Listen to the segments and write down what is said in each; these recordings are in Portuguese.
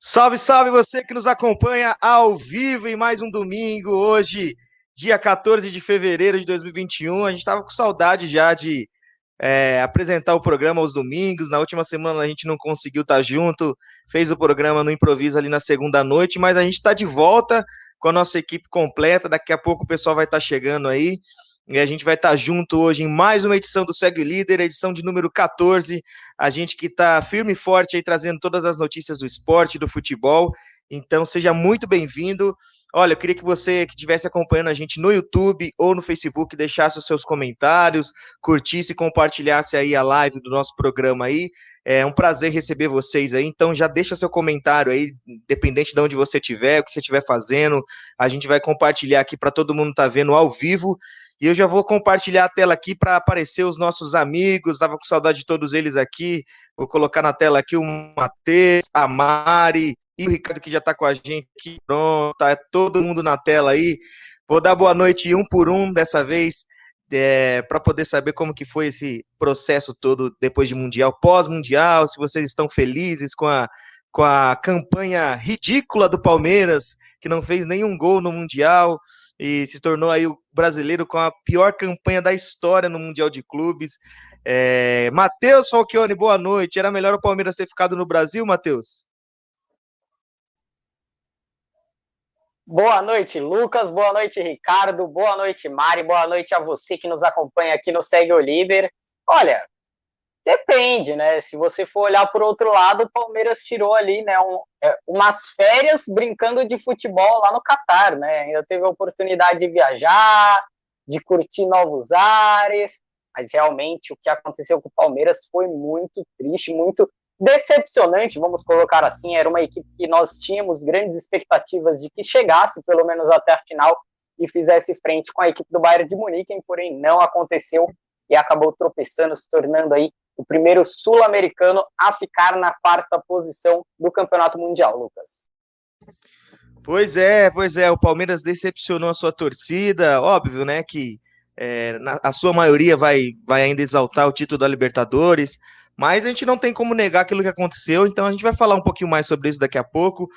Salve, salve você que nos acompanha ao vivo em mais um domingo, hoje, dia 14 de fevereiro de 2021. A gente estava com saudade já de é, apresentar o programa aos domingos. Na última semana a gente não conseguiu estar junto, fez o programa no improviso ali na segunda noite, mas a gente está de volta com a nossa equipe completa. Daqui a pouco o pessoal vai estar chegando aí. E a gente vai estar junto hoje em mais uma edição do Segue Líder, edição de número 14. A gente que está firme e forte aí trazendo todas as notícias do esporte, do futebol. Então seja muito bem-vindo. Olha, eu queria que você que estivesse acompanhando a gente no YouTube ou no Facebook deixasse os seus comentários, curtisse e compartilhasse aí a live do nosso programa aí. É um prazer receber vocês aí. Então já deixa seu comentário aí, dependente de onde você estiver, o que você estiver fazendo. A gente vai compartilhar aqui para todo mundo estar tá vendo ao vivo. E eu já vou compartilhar a tela aqui para aparecer os nossos amigos. Estava com saudade de todos eles aqui. Vou colocar na tela aqui o Matheus, a Mari e o Ricardo que já está com a gente aqui. Pronto, tá todo mundo na tela aí. Vou dar boa noite um por um dessa vez. É, para poder saber como que foi esse processo todo depois de Mundial, pós-Mundial, se vocês estão felizes com a, com a campanha ridícula do Palmeiras, que não fez nenhum gol no Mundial, e se tornou aí o brasileiro com a pior campanha da história no Mundial de Clubes. É, Matheus Falchione, boa noite. Era melhor o Palmeiras ter ficado no Brasil, Matheus? Boa noite, Lucas. Boa noite, Ricardo. Boa noite, Mari. Boa noite a você que nos acompanha aqui no Segue o Líder. Olha, Depende, né? Se você for olhar por outro lado, o Palmeiras tirou ali, né, um, é, umas férias brincando de futebol lá no Catar, né? Ainda teve a oportunidade de viajar, de curtir novos ares, mas realmente o que aconteceu com o Palmeiras foi muito triste, muito decepcionante, vamos colocar assim. Era uma equipe que nós tínhamos grandes expectativas de que chegasse pelo menos até a final e fizesse frente com a equipe do Bayern de Munique, porém não aconteceu e acabou tropeçando, se tornando aí o primeiro sul-americano a ficar na quarta posição do Campeonato Mundial, Lucas. Pois é, pois é, o Palmeiras decepcionou a sua torcida, óbvio, né, que é, na, a sua maioria vai, vai ainda exaltar o título da Libertadores, mas a gente não tem como negar aquilo que aconteceu, então a gente vai falar um pouquinho mais sobre isso daqui a pouco.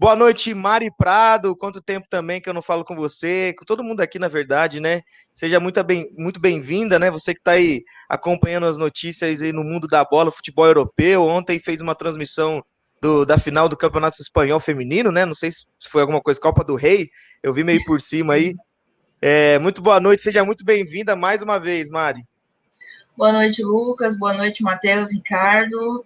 Boa noite, Mari Prado. Quanto tempo também que eu não falo com você, com todo mundo aqui, na verdade, né? Seja muito bem, muito bem-vinda, né? Você que está aí acompanhando as notícias aí no mundo da bola, futebol europeu. Ontem fez uma transmissão do, da final do Campeonato Espanhol Feminino, né? Não sei se foi alguma coisa, Copa do Rei. Eu vi meio por cima aí. É, muito boa noite, seja muito bem-vinda mais uma vez, Mari. Boa noite, Lucas. Boa noite, Matheus, Ricardo.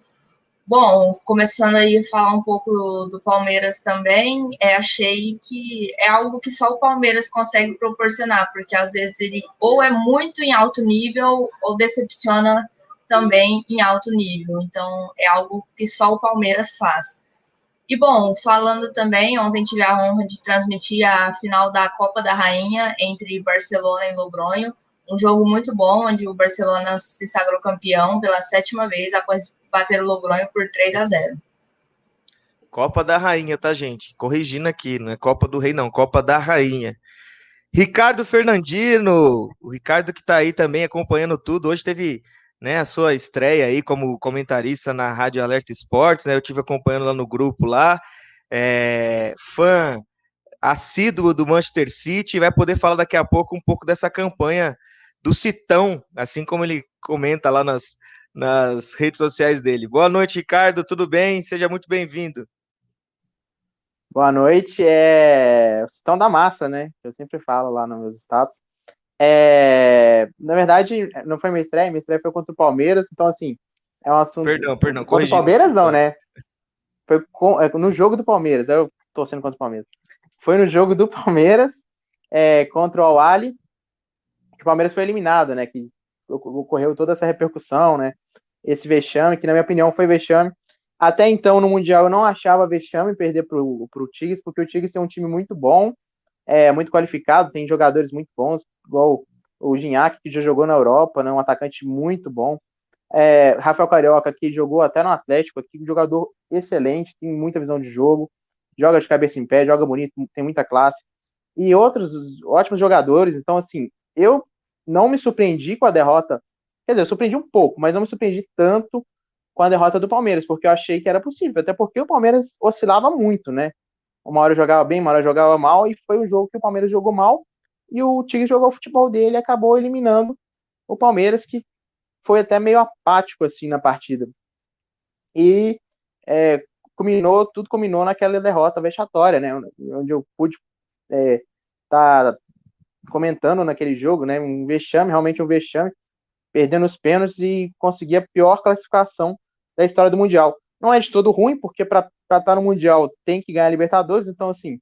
Bom, começando aí a falar um pouco do Palmeiras também, é, achei que é algo que só o Palmeiras consegue proporcionar, porque às vezes ele ou é muito em alto nível ou decepciona também em alto nível. Então é algo que só o Palmeiras faz. E bom, falando também, ontem tive a honra de transmitir a final da Copa da Rainha entre Barcelona e Logronho, um jogo muito bom, onde o Barcelona se sagrou campeão pela sétima vez após bater o Logronho por 3 a 0. Copa da Rainha, tá, gente? Corrigindo aqui, não é Copa do Rei, não, Copa da Rainha. Ricardo Fernandino, o Ricardo que tá aí também acompanhando tudo. Hoje teve né, a sua estreia aí como comentarista na Rádio Alerta Esportes, né? Eu tive acompanhando lá no grupo lá. É, fã assíduo do Manchester City, vai poder falar daqui a pouco um pouco dessa campanha do Citão, assim como ele comenta lá nas, nas redes sociais dele. Boa noite, Ricardo, tudo bem? Seja muito bem-vindo. Boa noite, é o da Massa, né? Eu sempre falo lá nos meus status. É... Na verdade, não foi minha estreia, minha estreia foi contra o Palmeiras, então assim, é um assunto. Perdão, perdão, Contra o Palmeiras, não, né? Foi com... É, no jogo do Palmeiras, eu tô sendo contra o Palmeiras. Foi no jogo do Palmeiras é, contra o Awali, que o Palmeiras foi eliminado, né? Que ocorreu toda essa repercussão, né? Esse vexame, que na minha opinião foi vexame. Até então, no Mundial, eu não achava vexame perder para o Tigres, porque o Tigres tem um time muito bom, é muito qualificado, tem jogadores muito bons, igual o Gignac, que já jogou na Europa, né, um atacante muito bom. É, Rafael Carioca, que jogou até no Atlético, aqui, um jogador excelente, tem muita visão de jogo, joga de cabeça em pé, joga bonito, tem muita classe. E outros ótimos jogadores, então, assim, eu não me surpreendi com a derrota. Quer dizer, eu surpreendi um pouco, mas não me surpreendi tanto com a derrota do Palmeiras, porque eu achei que era possível, até porque o Palmeiras oscilava muito, né? Uma hora jogava bem, uma hora jogava mal, e foi um jogo que o Palmeiras jogou mal, e o Tigre jogou o futebol dele e acabou eliminando o Palmeiras, que foi até meio apático assim na partida. E é, culminou, tudo culminou naquela derrota vexatória, né? Onde eu pude é, tá comentando naquele jogo, né? Um vexame, realmente um vexame, perdendo os pênaltis e conseguir a pior classificação da história do Mundial. Não é de todo ruim, porque para estar no Mundial tem que ganhar a Libertadores, então assim,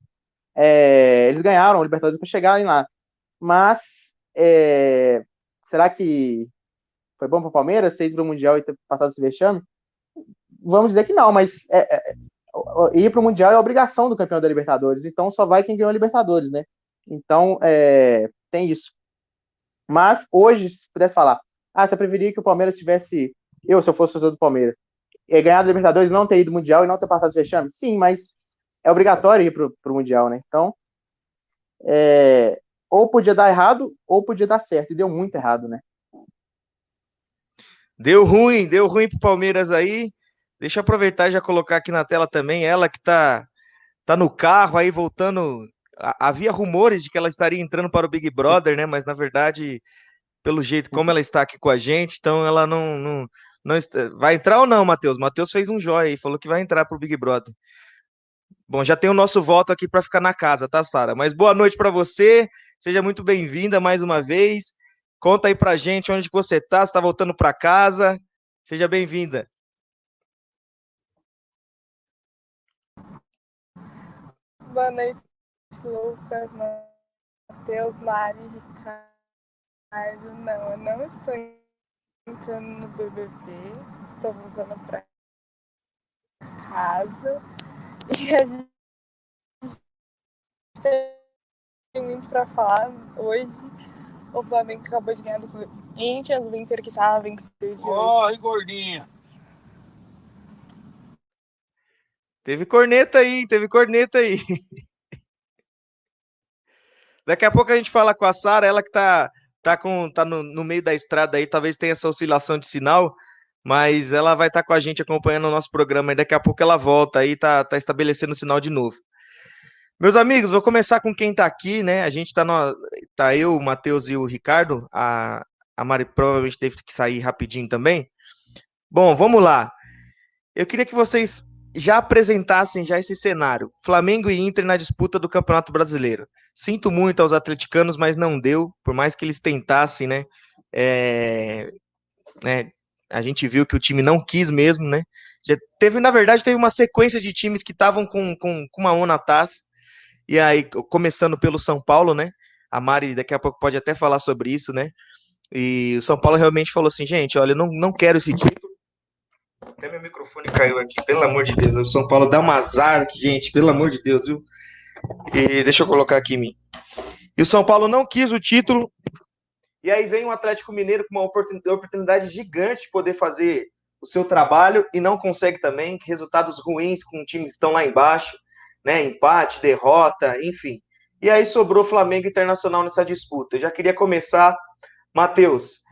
é, eles ganharam a Libertadores para chegarem lá. Mas é, será que foi bom para o Palmeiras ter ido para o Mundial e ter passado esse vexame? Vamos dizer que não, mas é, é, ir para o Mundial é obrigação do campeão da Libertadores, então só vai quem ganhou a Libertadores, né? Então, é, tem isso. Mas hoje, se pudesse falar, ah, você preferia que o Palmeiras tivesse, eu, se eu fosse torcedor do Palmeiras, ganhado a Libertadores, não ter ido Mundial e não ter passado esse vexame? Sim, mas é obrigatório ir para o Mundial, né? Então, é, ou podia dar errado, ou podia dar certo, e deu muito errado, né? Deu ruim, deu ruim pro Palmeiras aí. Deixa eu aproveitar e já colocar aqui na tela também ela que tá, tá no carro aí voltando. Havia rumores de que ela estaria entrando para o Big Brother, né? Mas na verdade, pelo jeito como ela está aqui com a gente, então ela não, não, não vai entrar ou não, Matheus? Matheus fez um joia aí, falou que vai entrar para o Big Brother. Bom, já tem o nosso voto aqui para ficar na casa, tá, Sara? Mas boa noite para você. Seja muito bem-vinda mais uma vez. Conta aí pra gente onde você tá, você tá voltando para casa. Seja bem-vinda. Boa noite, Lucas, Matheus, Mari, Ricardo. Não, eu não estou entrando no BBB, estou voltando para casa. E a gente tem muito para falar hoje. O Flamengo acabou de ganhar do Corinthians, o Inter que estava vencendo. Corre, gordinha! Teve corneta aí, teve corneta aí. Daqui a pouco a gente fala com a Sara, ela que tá, tá, com, tá no, no, meio da estrada aí, talvez tenha essa oscilação de sinal, mas ela vai estar tá com a gente acompanhando o nosso programa e daqui a pouco ela volta aí, tá, tá estabelecendo o sinal de novo. Meus amigos, vou começar com quem tá aqui, né? A gente tá, no, tá eu, o Matheus e o Ricardo. A, a Mari provavelmente teve que sair rapidinho também. Bom, vamos lá. Eu queria que vocês já apresentassem já esse cenário. Flamengo e Inter na disputa do Campeonato Brasileiro. Sinto muito aos atleticanos, mas não deu, por mais que eles tentassem, né? É, né a gente viu que o time não quis mesmo, né? Já teve, na verdade, teve uma sequência de times que estavam com, com, com uma mão na taça. E aí, começando pelo São Paulo, né? A Mari daqui a pouco pode até falar sobre isso, né? E o São Paulo realmente falou assim, gente, olha, eu não, não quero esse título até meu microfone caiu aqui, pelo amor de Deus. O São Paulo dá um azar, gente, pelo amor de Deus, viu? E deixa eu colocar aqui em mim. E o São Paulo não quis o título. E aí vem o Atlético Mineiro com uma oportunidade gigante de poder fazer o seu trabalho e não consegue também. Resultados ruins com times que estão lá embaixo, né? Empate, derrota, enfim. E aí sobrou Flamengo Internacional nessa disputa. Eu já queria começar, Matheus.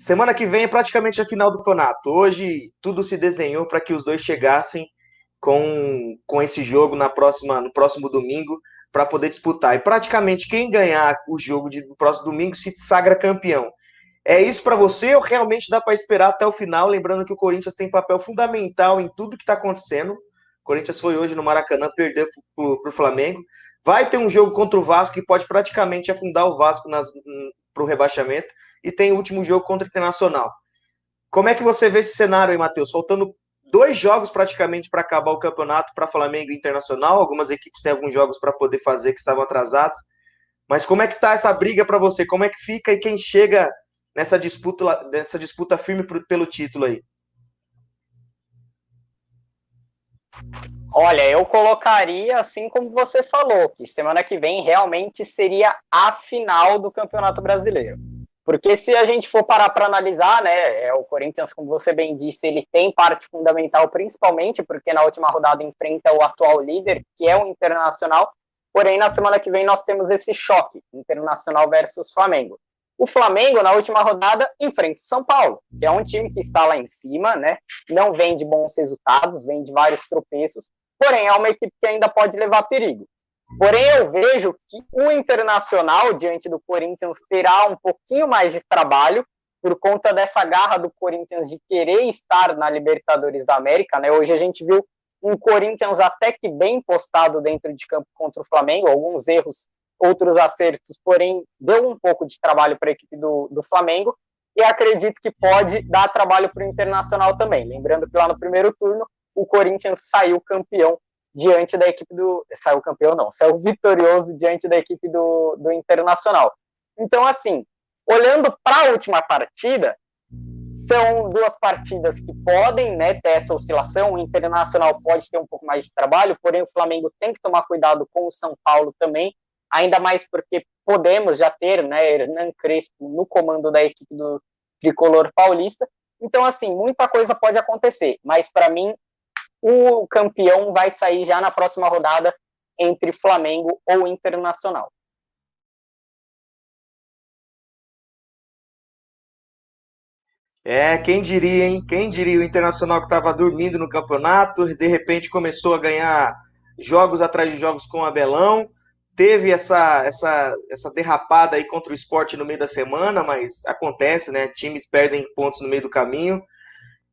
Semana que vem é praticamente a final do campeonato. Hoje tudo se desenhou para que os dois chegassem com, com esse jogo na próxima, no próximo domingo para poder disputar. E praticamente quem ganhar o jogo de, do próximo domingo se sagra campeão. É isso para você ou realmente dá para esperar até o final? Lembrando que o Corinthians tem papel fundamental em tudo que está acontecendo. O Corinthians foi hoje no Maracanã, perdeu para o Flamengo. Vai ter um jogo contra o Vasco que pode praticamente afundar o Vasco para o rebaixamento e tem o último jogo contra o Internacional. Como é que você vê esse cenário aí, Matheus? Faltando dois jogos praticamente para acabar o campeonato para Flamengo e Internacional. Algumas equipes têm alguns jogos para poder fazer que estavam atrasados. Mas como é que tá essa briga para você? Como é que fica e quem chega nessa disputa, nessa disputa firme pelo título aí? Olha, eu colocaria assim como você falou, que semana que vem realmente seria a final do Campeonato Brasileiro. Porque se a gente for parar para analisar, né, é, o Corinthians, como você bem disse, ele tem parte fundamental, principalmente porque na última rodada enfrenta o atual líder, que é o Internacional. Porém, na semana que vem nós temos esse choque, Internacional versus Flamengo. O Flamengo, na última rodada, enfrenta o São Paulo, que é um time que está lá em cima, né? Não vem de bons resultados, vem de vários tropeços, porém é uma equipe que ainda pode levar perigo. Porém, eu vejo que o Internacional, diante do Corinthians, terá um pouquinho mais de trabalho, por conta dessa garra do Corinthians de querer estar na Libertadores da América, né? Hoje a gente viu um Corinthians até que bem postado dentro de campo contra o Flamengo, alguns erros, outros acertos, porém deu um pouco de trabalho para a equipe do, do Flamengo, e acredito que pode dar trabalho para o Internacional também. Lembrando que lá no primeiro turno o Corinthians saiu campeão diante da equipe do. Saiu campeão, não, saiu vitorioso diante da equipe do, do Internacional. Então, assim, olhando para a última partida, são duas partidas que podem né, ter essa oscilação. O Internacional pode ter um pouco mais de trabalho, porém o Flamengo tem que tomar cuidado com o São Paulo também, ainda mais porque podemos já ter né, Hernan Crespo no comando da equipe do tricolor paulista. Então, assim, muita coisa pode acontecer, mas para mim, o campeão vai sair já na próxima rodada entre Flamengo ou Internacional. É, quem diria, hein? Quem diria o Internacional que estava dormindo no campeonato, de repente começou a ganhar jogos atrás de jogos com o Abelão, teve essa, essa, essa derrapada aí contra o esporte no meio da semana, mas acontece, né? Times perdem pontos no meio do caminho.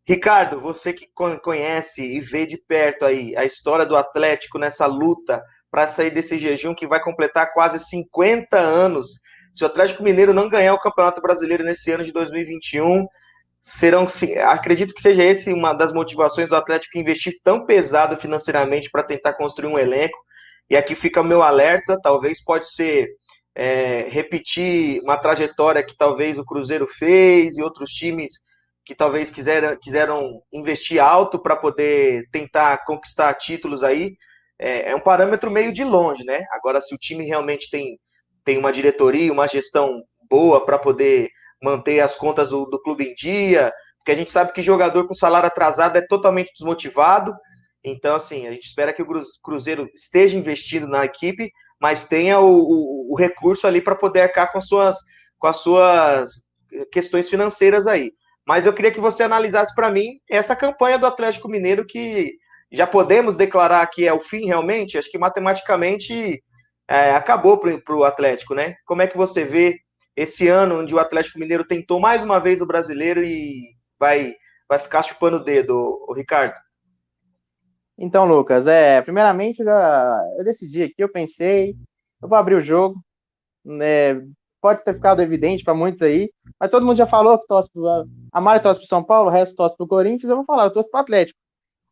Ricardo, você que conhece e vê de perto aí a história do Atlético nessa luta para sair desse jejum que vai completar quase 50 anos. Se o Atlético Mineiro não ganhar o Campeonato Brasileiro nesse ano de 2021, serão, acredito que seja esse uma das motivações do Atlético investir tão pesado financeiramente para tentar construir um elenco. E aqui fica o meu alerta, talvez pode ser é, repetir uma trajetória que talvez o Cruzeiro fez e outros times que talvez quiseram, quiseram investir alto para poder tentar conquistar títulos aí. É, é um parâmetro meio de longe, né? Agora, se o time realmente tem, tem uma diretoria, uma gestão boa para poder manter as contas do, do clube em dia, porque a gente sabe que jogador com salário atrasado é totalmente desmotivado. Então, assim, a gente espera que o Cruzeiro esteja investindo na equipe, mas tenha o, o, o recurso ali para poder arcar com as, suas, com as suas questões financeiras aí. Mas eu queria que você analisasse para mim essa campanha do Atlético Mineiro que já podemos declarar que é o fim realmente. Acho que matematicamente é, acabou para o Atlético, né? Como é que você vê esse ano onde o Atlético Mineiro tentou mais uma vez o brasileiro e vai, vai ficar chupando o dedo, o Ricardo? Então, Lucas, é, primeiramente já, eu decidi aqui, eu pensei, eu vou abrir o jogo, né, pode ter ficado evidente para muitos aí, mas todo mundo já falou que torce pro, a Mari torce pro São Paulo, o resto torce pro Corinthians, eu vou falar, eu torço pro Atlético.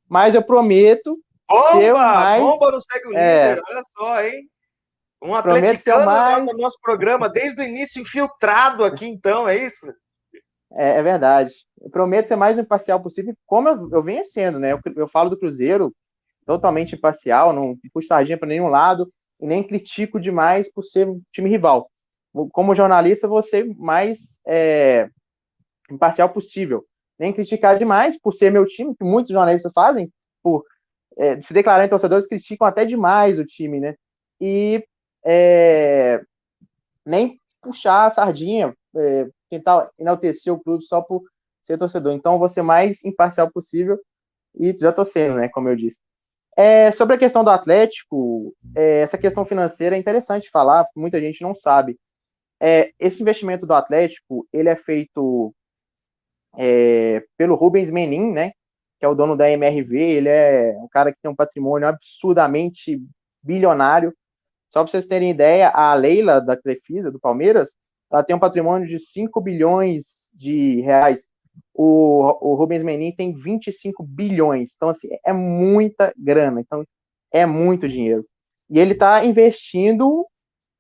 Mas eu prometo Bomba! Mais, bomba no Segue o é, Líder, olha só, hein? Um atleticano mais... no nosso programa, desde o início, infiltrado aqui, então, é isso? É, é verdade. Eu prometo ser mais imparcial possível, como eu, eu venho sendo, né? Eu, eu, falo do Cruzeiro totalmente imparcial, não puxo sardinha para nenhum lado, e nem critico demais por ser um time rival. Como jornalista, ser mais é, imparcial possível. Nem criticar demais por ser meu time, que muitos jornalistas fazem, por é, se declarar em torcedores, criticam até demais o time, né? E é, nem puxar a sardinha, é, tentar enaltecer o clube só por ser torcedor. Então, ser mais imparcial possível e já tô sendo, né, como eu disse. É, sobre a questão do Atlético, é, essa questão financeira é interessante falar, muita gente não sabe. É, esse investimento do Atlético, ele é feito é, pelo Rubens Menin, né, que é o dono da MRV, ele é um cara que tem um patrimônio absurdamente bilionário, só para vocês terem ideia, a Leila da Crefisa, do Palmeiras, ela tem um patrimônio de 5 bilhões de reais. O, o Rubens Menin tem 25 bilhões. Então, assim, é muita grana. Então, é muito dinheiro. E ele está investindo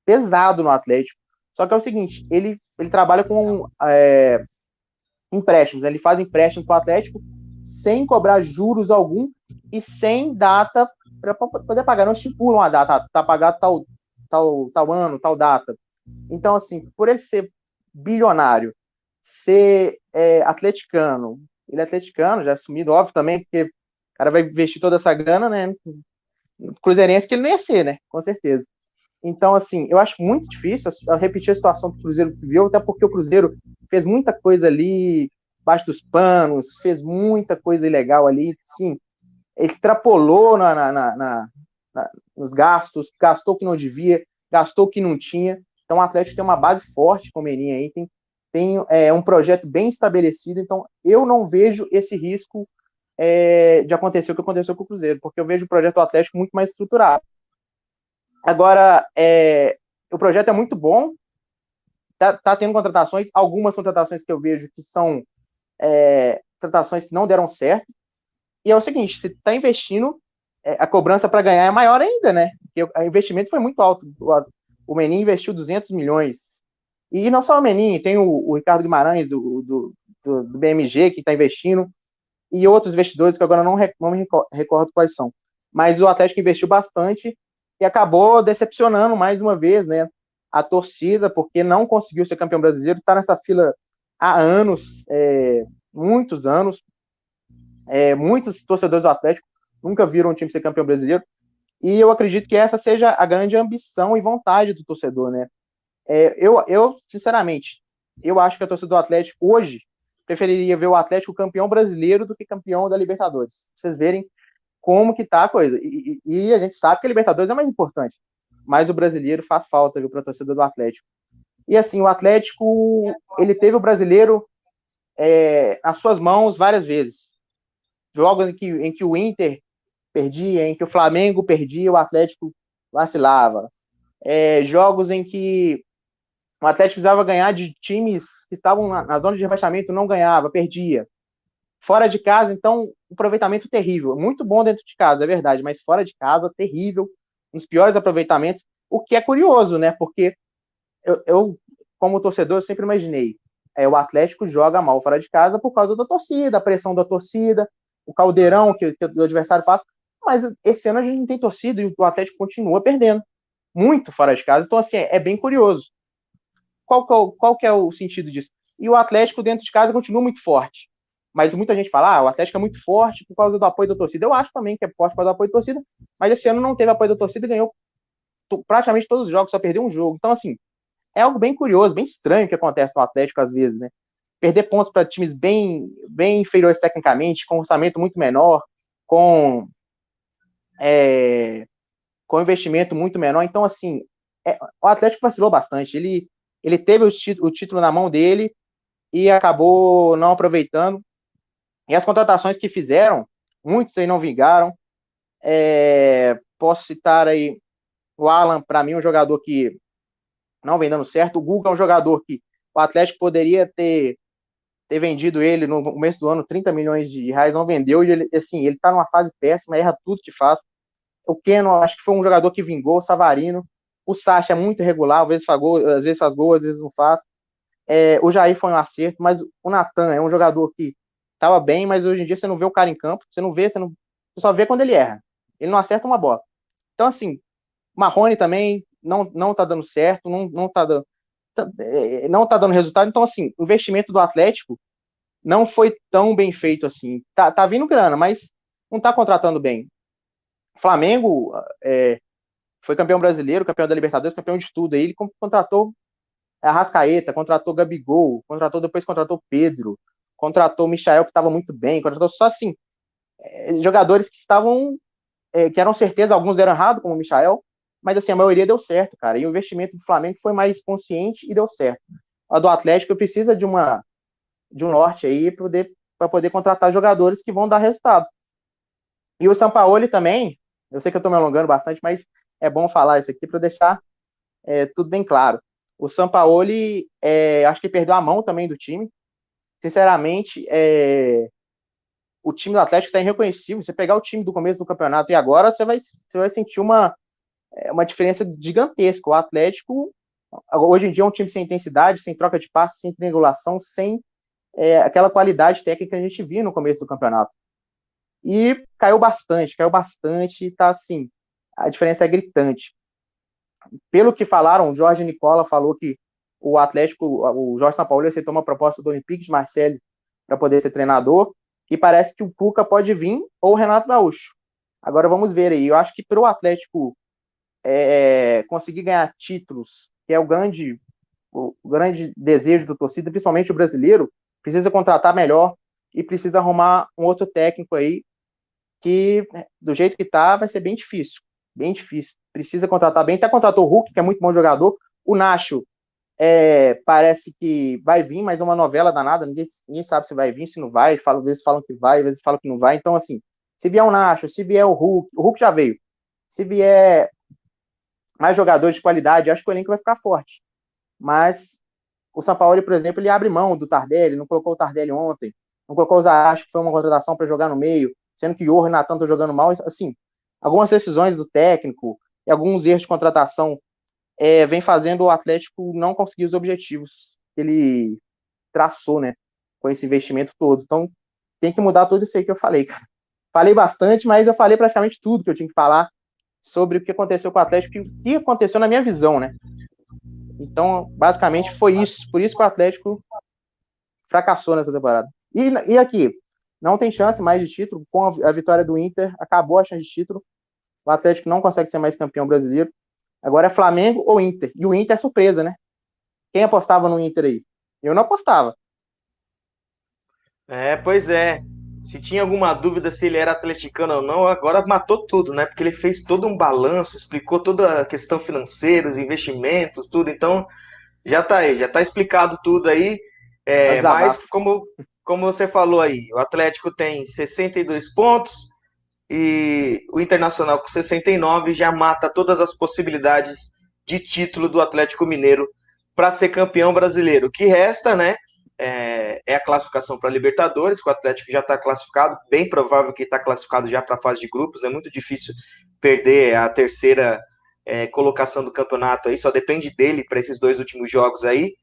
pesado no Atlético. Só que é o seguinte, ele, ele trabalha com é, empréstimos. Né? Ele faz empréstimo para o Atlético sem cobrar juros algum e sem data para poder pagar. Não estipulam a data, tá pagado tal, tal, tal ano, tal data. Então, assim, por ele ser bilionário, ser é, atleticano, ele é atleticano, já é assumido, óbvio também, porque o cara vai investir toda essa grana, né? Cruzeirense que ele não ia ser, né? Com certeza. Então, assim, eu acho muito difícil repetir a situação que o Cruzeiro viu, até porque o Cruzeiro fez muita coisa ali baixo dos panos, fez muita coisa ilegal ali, sim, extrapolou na, na, na, na, nos gastos, gastou o que não devia, gastou o que não tinha. Então o Atlético tem uma base forte com o Menin aí, tem, tem é, um projeto bem estabelecido, então eu não vejo esse risco é, de acontecer o que aconteceu com o Cruzeiro, porque eu vejo o projeto Atlético muito mais estruturado. Agora, é, o projeto é muito bom, tá, tá, tendo contratações, algumas contratações que eu vejo que são é, contratações que não deram certo, e é o seguinte, você está investindo, é, a cobrança para ganhar é maior ainda, né? Porque o investimento foi muito alto. O, o Menin investiu 200 milhões. E não só o Menin, tem o, o Ricardo Guimarães do, do, do, do BMG que está investindo, e outros investidores que agora não, não me recordo quais são. Mas o Atlético investiu bastante e acabou decepcionando mais uma vez, né? A torcida, porque não conseguiu ser campeão brasileiro, está nessa fila há anos, é, muitos anos. É, muitos torcedores do Atlético nunca viram um time ser campeão brasileiro. E eu acredito que essa seja a grande ambição e vontade do torcedor, né? É, eu, eu, sinceramente, eu acho que a torcida do Atlético hoje preferiria ver o Atlético campeão brasileiro do que campeão da Libertadores. Vocês verem como que tá a coisa. E, e, a gente sabe que a Libertadores é mais importante, mas o brasileiro faz falta para a torcida do Atlético. E assim, o Atlético, ele teve o brasileiro é, nas suas mãos várias vezes. Jogos em que, em que o Inter perdia, em que o Flamengo perdia, o Atlético vacilava. É, jogos em que o Atlético precisava ganhar de times que estavam na, na zona de rebaixamento, não ganhava, perdia. Fora de casa, então, aproveitamento terrível. Muito bom dentro de casa, é verdade, mas fora de casa, terrível. Um dos piores aproveitamentos. O que é curioso, né? Porque eu, eu como torcedor, eu sempre imaginei é, o Atlético joga mal fora de casa por causa da torcida, a pressão da torcida, o caldeirão que, que o adversário faz. Mas esse ano a gente não tem torcida e o Atlético continua perdendo muito fora de casa. Então, assim, é, é bem curioso. Qual que, é qual que é o sentido disso? E o Atlético dentro de casa continua muito forte. Mas muita gente fala, ah, o Atlético é muito forte por causa do apoio da torcida. Eu acho também que é forte por causa do apoio da torcida, mas esse ano não teve apoio da torcida e ganhou praticamente todos os jogos, só perdeu um jogo. Então, assim, é algo bem curioso, bem estranho que acontece no Atlético às vezes, né? Perder pontos para times bem, bem inferiores tecnicamente, com orçamento muito menor, com é, com investimento muito menor. Então, assim, é, o Atlético vacilou bastante. Ele, ele teve o, o título na mão dele e acabou não aproveitando. E as contratações que fizeram, muitos aí não vingaram. É, posso citar aí o Alan, para mim, um jogador que não vem dando certo. O Guga é um jogador que o Atlético poderia ter, ter vendido ele no começo do ano 30 milhões de reais, não vendeu, e ele, assim, ele tá numa fase péssima, erra tudo que faz. O Keno, acho que foi um jogador que vingou, o Savarino. O Sacha é muito irregular, às vezes faz gol, às vezes, faz gol, às vezes não faz. É, o Jair foi um acerto, mas o Natan é um jogador que estava bem, mas hoje em dia você não vê o cara em campo, você não vê, você, não, você só vê quando ele erra. Ele não acerta uma bola. Então, assim, Marrone também não, não tá dando certo, não, não tá dando. Tá, é, não tá dando resultado. Então, assim, o investimento do Atlético não foi tão bem feito assim. Tá, tá vindo grana, mas não tá contratando bem. Flamengo é, foi campeão brasileiro, campeão da Libertadores, campeão de tudo. Aí ele contratou a Rascaeta, contratou Gabigol, contratou depois contratou Pedro, contratou o Michael que estava muito bem, contratou só assim é, jogadores que estavam é, que eram certeza, alguns deram errado, como o Michael, mas assim, a maioria deu certo, cara. E o investimento do Flamengo foi mais consciente e deu certo. A do Atlético precisa de uma de um norte aí para poder, poder contratar jogadores que vão dar resultado. E o Sampaoli também, eu sei que eu estou me alongando bastante, mas é bom falar isso aqui para deixar é, tudo bem claro. O Sampaoli, é, acho que perdeu a mão também do time. Sinceramente, é, o time do Atlético está irreconhecível. Você pegar o time do começo do campeonato e agora, você vai, você vai sentir uma, é uma diferença gigantesca. O Atlético, hoje em dia, é um time sem intensidade, sem troca de passes, sem triangulação, sem é, aquela qualidade técnica que a gente viu no começo do campeonato. E caiu bastante, caiu bastante, tá assim, a diferença é gritante. Pelo que falaram, o Jorge Nicola falou que o Atlético, o Jorge São Paulo aceitou uma proposta do Olympique de Marseille para poder ser treinador, e parece que o Cuca pode vir ou o Renato Gaúcho. Agora vamos ver aí. Eu acho que para o Atlético é, conseguir ganhar títulos, que é o grande, o grande desejo do torcida, principalmente o brasileiro, precisa contratar melhor e precisa arrumar um outro técnico aí que, do jeito que tá, vai ser bem difícil. Bem difícil. Precisa contratar bem. Até contratou o Hulk, que é muito bom jogador. O Nacho é, parece que vai vir, mas é uma novela danada. Ninguém, ninguém sabe se vai vir, se não vai. Às vezes falam que vai, às vezes falam que não vai. Então, assim, se vier o Nacho, se vier o Hulk, o Hulk já veio. Se vier mais jogadores de qualidade, acho que o elenco vai ficar forte. Mas o São Paulo, por exemplo, ele abre mão do Tardelli, não colocou o Tardelli ontem, não colocou o Zahacho, que foi uma contratação para jogar no meio, sendo que o Johan e o Natan estão jogando mal. Assim, algumas decisões do técnico e alguns erros de contratação é, vem fazendo o Atlético não conseguir os objetivos que ele traçou, né? Com esse investimento todo. Então, tem que mudar tudo isso aí que eu falei, cara. Falei bastante, mas eu falei praticamente tudo que eu tinha que falar sobre o que aconteceu com o Atlético e o que aconteceu na minha visão, né? Então, basicamente foi isso. Por isso que o Atlético fracassou nessa temporada. E, e aqui, não tem chance mais de título. Com a, a vitória do Inter, acabou a chance de título. O Atlético não consegue ser mais campeão brasileiro. Agora é Flamengo ou Inter. E o Inter é surpresa, né? Quem apostava no Inter aí? Eu não apostava. É, pois é se tinha alguma dúvida se ele era atleticano ou não, agora matou tudo, né? Porque ele fez todo um balanço, explicou toda a questão financeira, os investimentos, tudo. Então, já tá aí, já tá explicado tudo aí. É, mas, como, como você falou aí, o Atlético tem 62 pontos e o Internacional com 69 já mata todas as possibilidades de título do Atlético Mineiro para ser campeão brasileiro. O que resta, né? é, é a classificação para Libertadores, que o Atlético já está classificado, bem provável que está classificado já para a fase de grupos, é muito difícil perder a terceira é, colocação do campeonato aí, só depende dele para esses dois últimos jogos aí.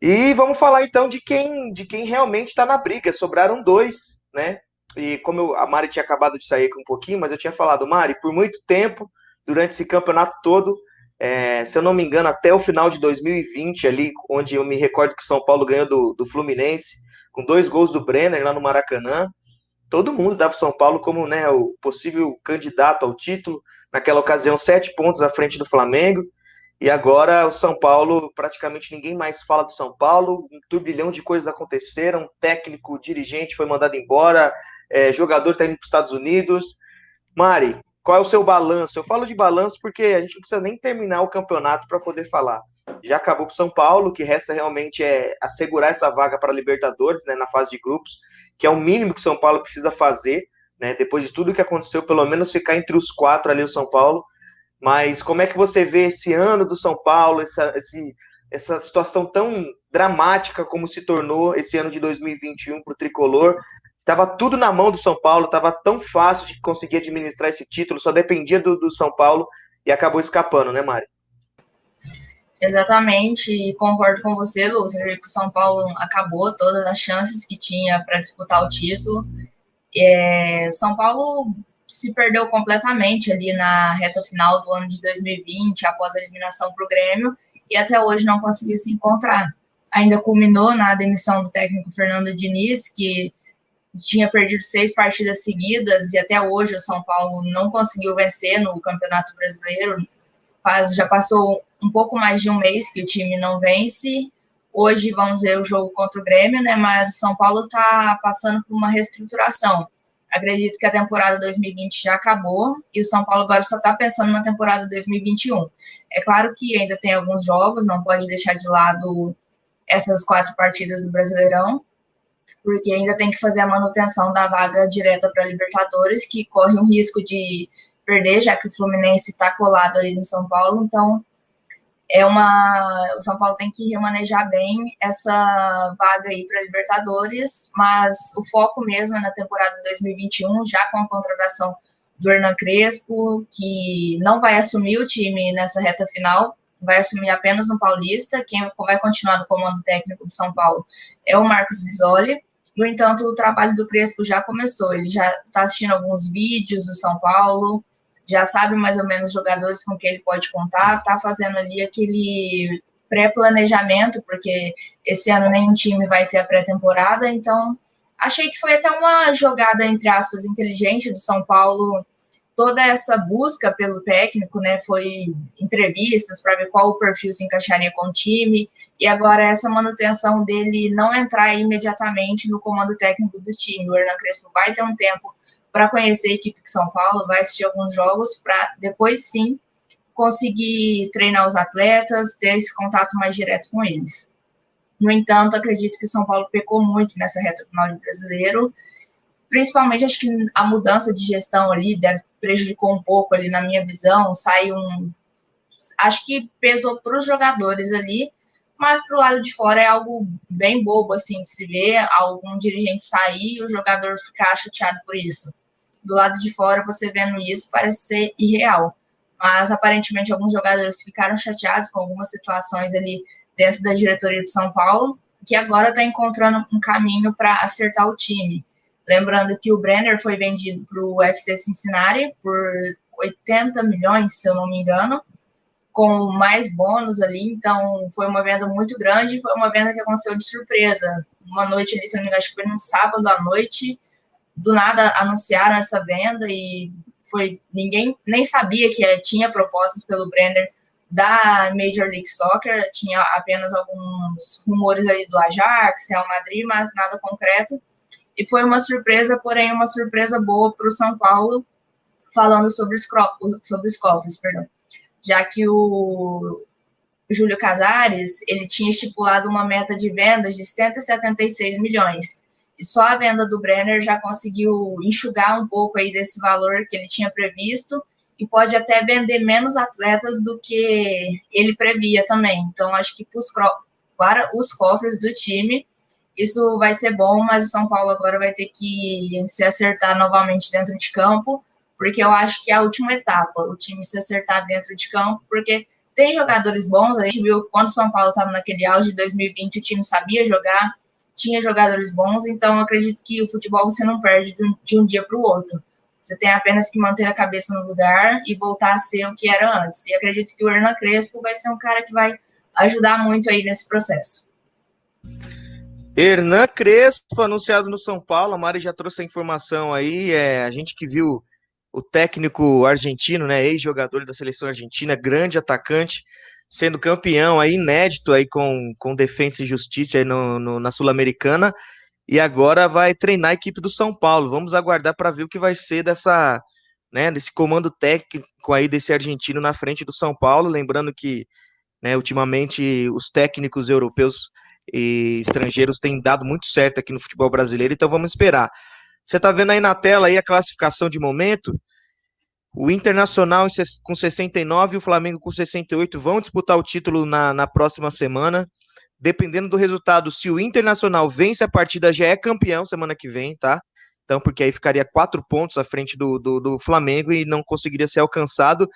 E vamos falar então de quem, de quem realmente está na briga. Sobraram dois, né? E como eu, a Mari tinha acabado de sair aqui um pouquinho, mas eu tinha falado, Mari, por muito tempo, durante esse campeonato todo, é, se eu não me engano, até o final de 2020, ali, onde eu me recordo que o São Paulo ganhou do, do Fluminense, com dois gols do Brenner lá no Maracanã. Todo mundo dava o São Paulo como né, o possível candidato ao título. Naquela ocasião, sete pontos à frente do Flamengo. E agora o São Paulo, praticamente ninguém mais fala do São Paulo. Um turbilhão de coisas aconteceram. Técnico, dirigente foi mandado embora. É, jogador está indo para os Estados Unidos. Mari, qual é o seu balanço? Eu falo de balanço porque a gente não precisa nem terminar o campeonato para poder falar. Já acabou para São Paulo, que resta realmente é assegurar essa vaga para Libertadores, né, na fase de grupos, que é o mínimo que São Paulo precisa fazer, né, depois de tudo que aconteceu, pelo menos ficar entre os quatro ali o São Paulo. Mas como é que você vê esse ano do São Paulo, essa, esse, essa situação tão dramática como se tornou esse ano de 2021 para o tricolor? Tava tudo na mão do São Paulo, tava tão fácil de conseguir administrar esse título, só dependia do, do São Paulo e acabou escapando, né, Mari? Exatamente, concordo com você, Lu. Você que o São Paulo acabou todas as chances que tinha para disputar o título. É, São Paulo se perdeu completamente ali na reta final do ano de 2020, após a eliminação para o Grêmio, e até hoje não conseguiu se encontrar. Ainda culminou na demissão do técnico Fernando Diniz, que tinha perdido seis partidas seguidas e até hoje o São Paulo não conseguiu vencer no Campeonato Brasileiro. Faz, já passou um pouco mais de um mês que o time não vence. Hoje vamos ver o jogo contra o Grêmio, né? Mas o São Paulo está passando por uma reestruturação. Acredito que a temporada 2020 já acabou e o São Paulo agora só está pensando na temporada 2021. É claro que ainda tem alguns jogos, não pode deixar de lado essas quatro partidas do Brasileirão, porque ainda tem que fazer a manutenção da vaga direta para Libertadores, que corre um risco de perder, já que o Fluminense está colado ali no São Paulo, então é uma o São Paulo tem que remanejar bem essa vaga aí para Libertadores, mas o foco mesmo é na temporada 2021, já com a contratação do Hernan Crespo, que não vai assumir o time nessa reta final, vai assumir apenas no Paulista, quem vai continuar no comando técnico de São Paulo é o Marcos Visoli, no entanto, o trabalho do Crespo já começou. Ele já está assistindo alguns vídeos do São Paulo, já sabe mais ou menos os jogadores com quem ele pode contar, está fazendo ali aquele pré-planejamento, porque esse ano nenhum time vai ter a pré-temporada, então achei que foi até uma jogada, entre aspas, inteligente do São Paulo toda essa busca pelo técnico, né, foi entrevistas para ver qual o perfil se encaixaria com o time, e agora essa manutenção dele não entrar imediatamente no comando técnico do time. O Hernan Crespo vai ter um tempo para conhecer a equipe de São Paulo, vai assistir alguns jogos para depois sim conseguir treinar os atletas, ter esse contato mais direto com eles. No entanto, acredito que o São Paulo pecou muito nessa reta final de brasileiro, principalmente acho que a mudança de gestão ali deve prejudicou um pouco ali na minha visão, saiu um acho que pesou para os jogadores ali, mas para o lado de fora é algo bem bobo assim de se ver algum dirigente sair e o jogador ficar chateado por isso. Do lado de fora, você vendo isso parece ser irreal mas aparentemente alguns jogadores ficaram chateados com algumas situações ali dentro da diretoria de São Paulo, que agora está encontrando um caminho para acertar o time. Lembrando que o Brenner foi vendido para o UFC Cincinnati por 80 milhões, se eu não me engano, com mais bônus ali, então foi uma venda muito grande, foi uma venda que aconteceu de surpresa. Uma noite ali, se eu não me engano, acho que foi num sábado à noite, do nada anunciaram essa venda e foi ninguém nem sabia que tinha propostas pelo Brenner da Major League Soccer, tinha apenas alguns rumores ali do Ajax, Real Madrid, mas nada concreto. E foi uma surpresa, porém uma surpresa boa para o São Paulo, falando sobre os, sobre os cofres, perdão. Já que o Júlio Casares, ele tinha estipulado uma meta de vendas de 176 milhões. E só a venda do Brenner já conseguiu enxugar um pouco aí desse valor que ele tinha previsto e pode até vender menos atletas do que ele previa também. Então, acho que para os cofres do time, isso vai ser bom, mas o São Paulo agora vai ter que se acertar novamente dentro de campo, porque eu acho que é a última etapa, o time se acertar dentro de campo, porque tem jogadores bons, a gente viu quando o São Paulo estava naquele auge de 2020, o time sabia jogar, tinha jogadores bons, então acredito que o futebol você não perde de um dia para o outro. Você tem apenas que manter a cabeça no lugar e voltar a ser o que era antes. E acredito que o Hernan Crespo vai ser um cara que vai ajudar muito aí nesse processo. Hernan Crespo, anunciado no São Paulo, a Mari já trouxe a informação aí, é, a gente que viu o técnico argentino, né, ex-jogador da seleção argentina, grande atacante, sendo campeão aí, inédito aí com, com Defensa e Justiça aí no, no na Sul-Americana, e agora vai treinar a equipe do São Paulo. Vamos aguardar para ver o que vai ser dessa, né, desse comando técnico aí desse argentino na frente do São Paulo, lembrando que, né, ultimamente os técnicos europeus estrangeiros têm dado muito certo aqui no futebol brasileiro, então vamos esperar. Você está vendo aí na tela aí a classificação de momento? O Internacional com 69 e o Flamengo com 68 vão disputar o título na, na próxima semana. Dependendo do resultado, se o Internacional vence a partida, já é campeão semana que vem, tá? Então, porque aí ficaria quatro pontos à frente do, do, do Flamengo e não conseguiria ser alcançado.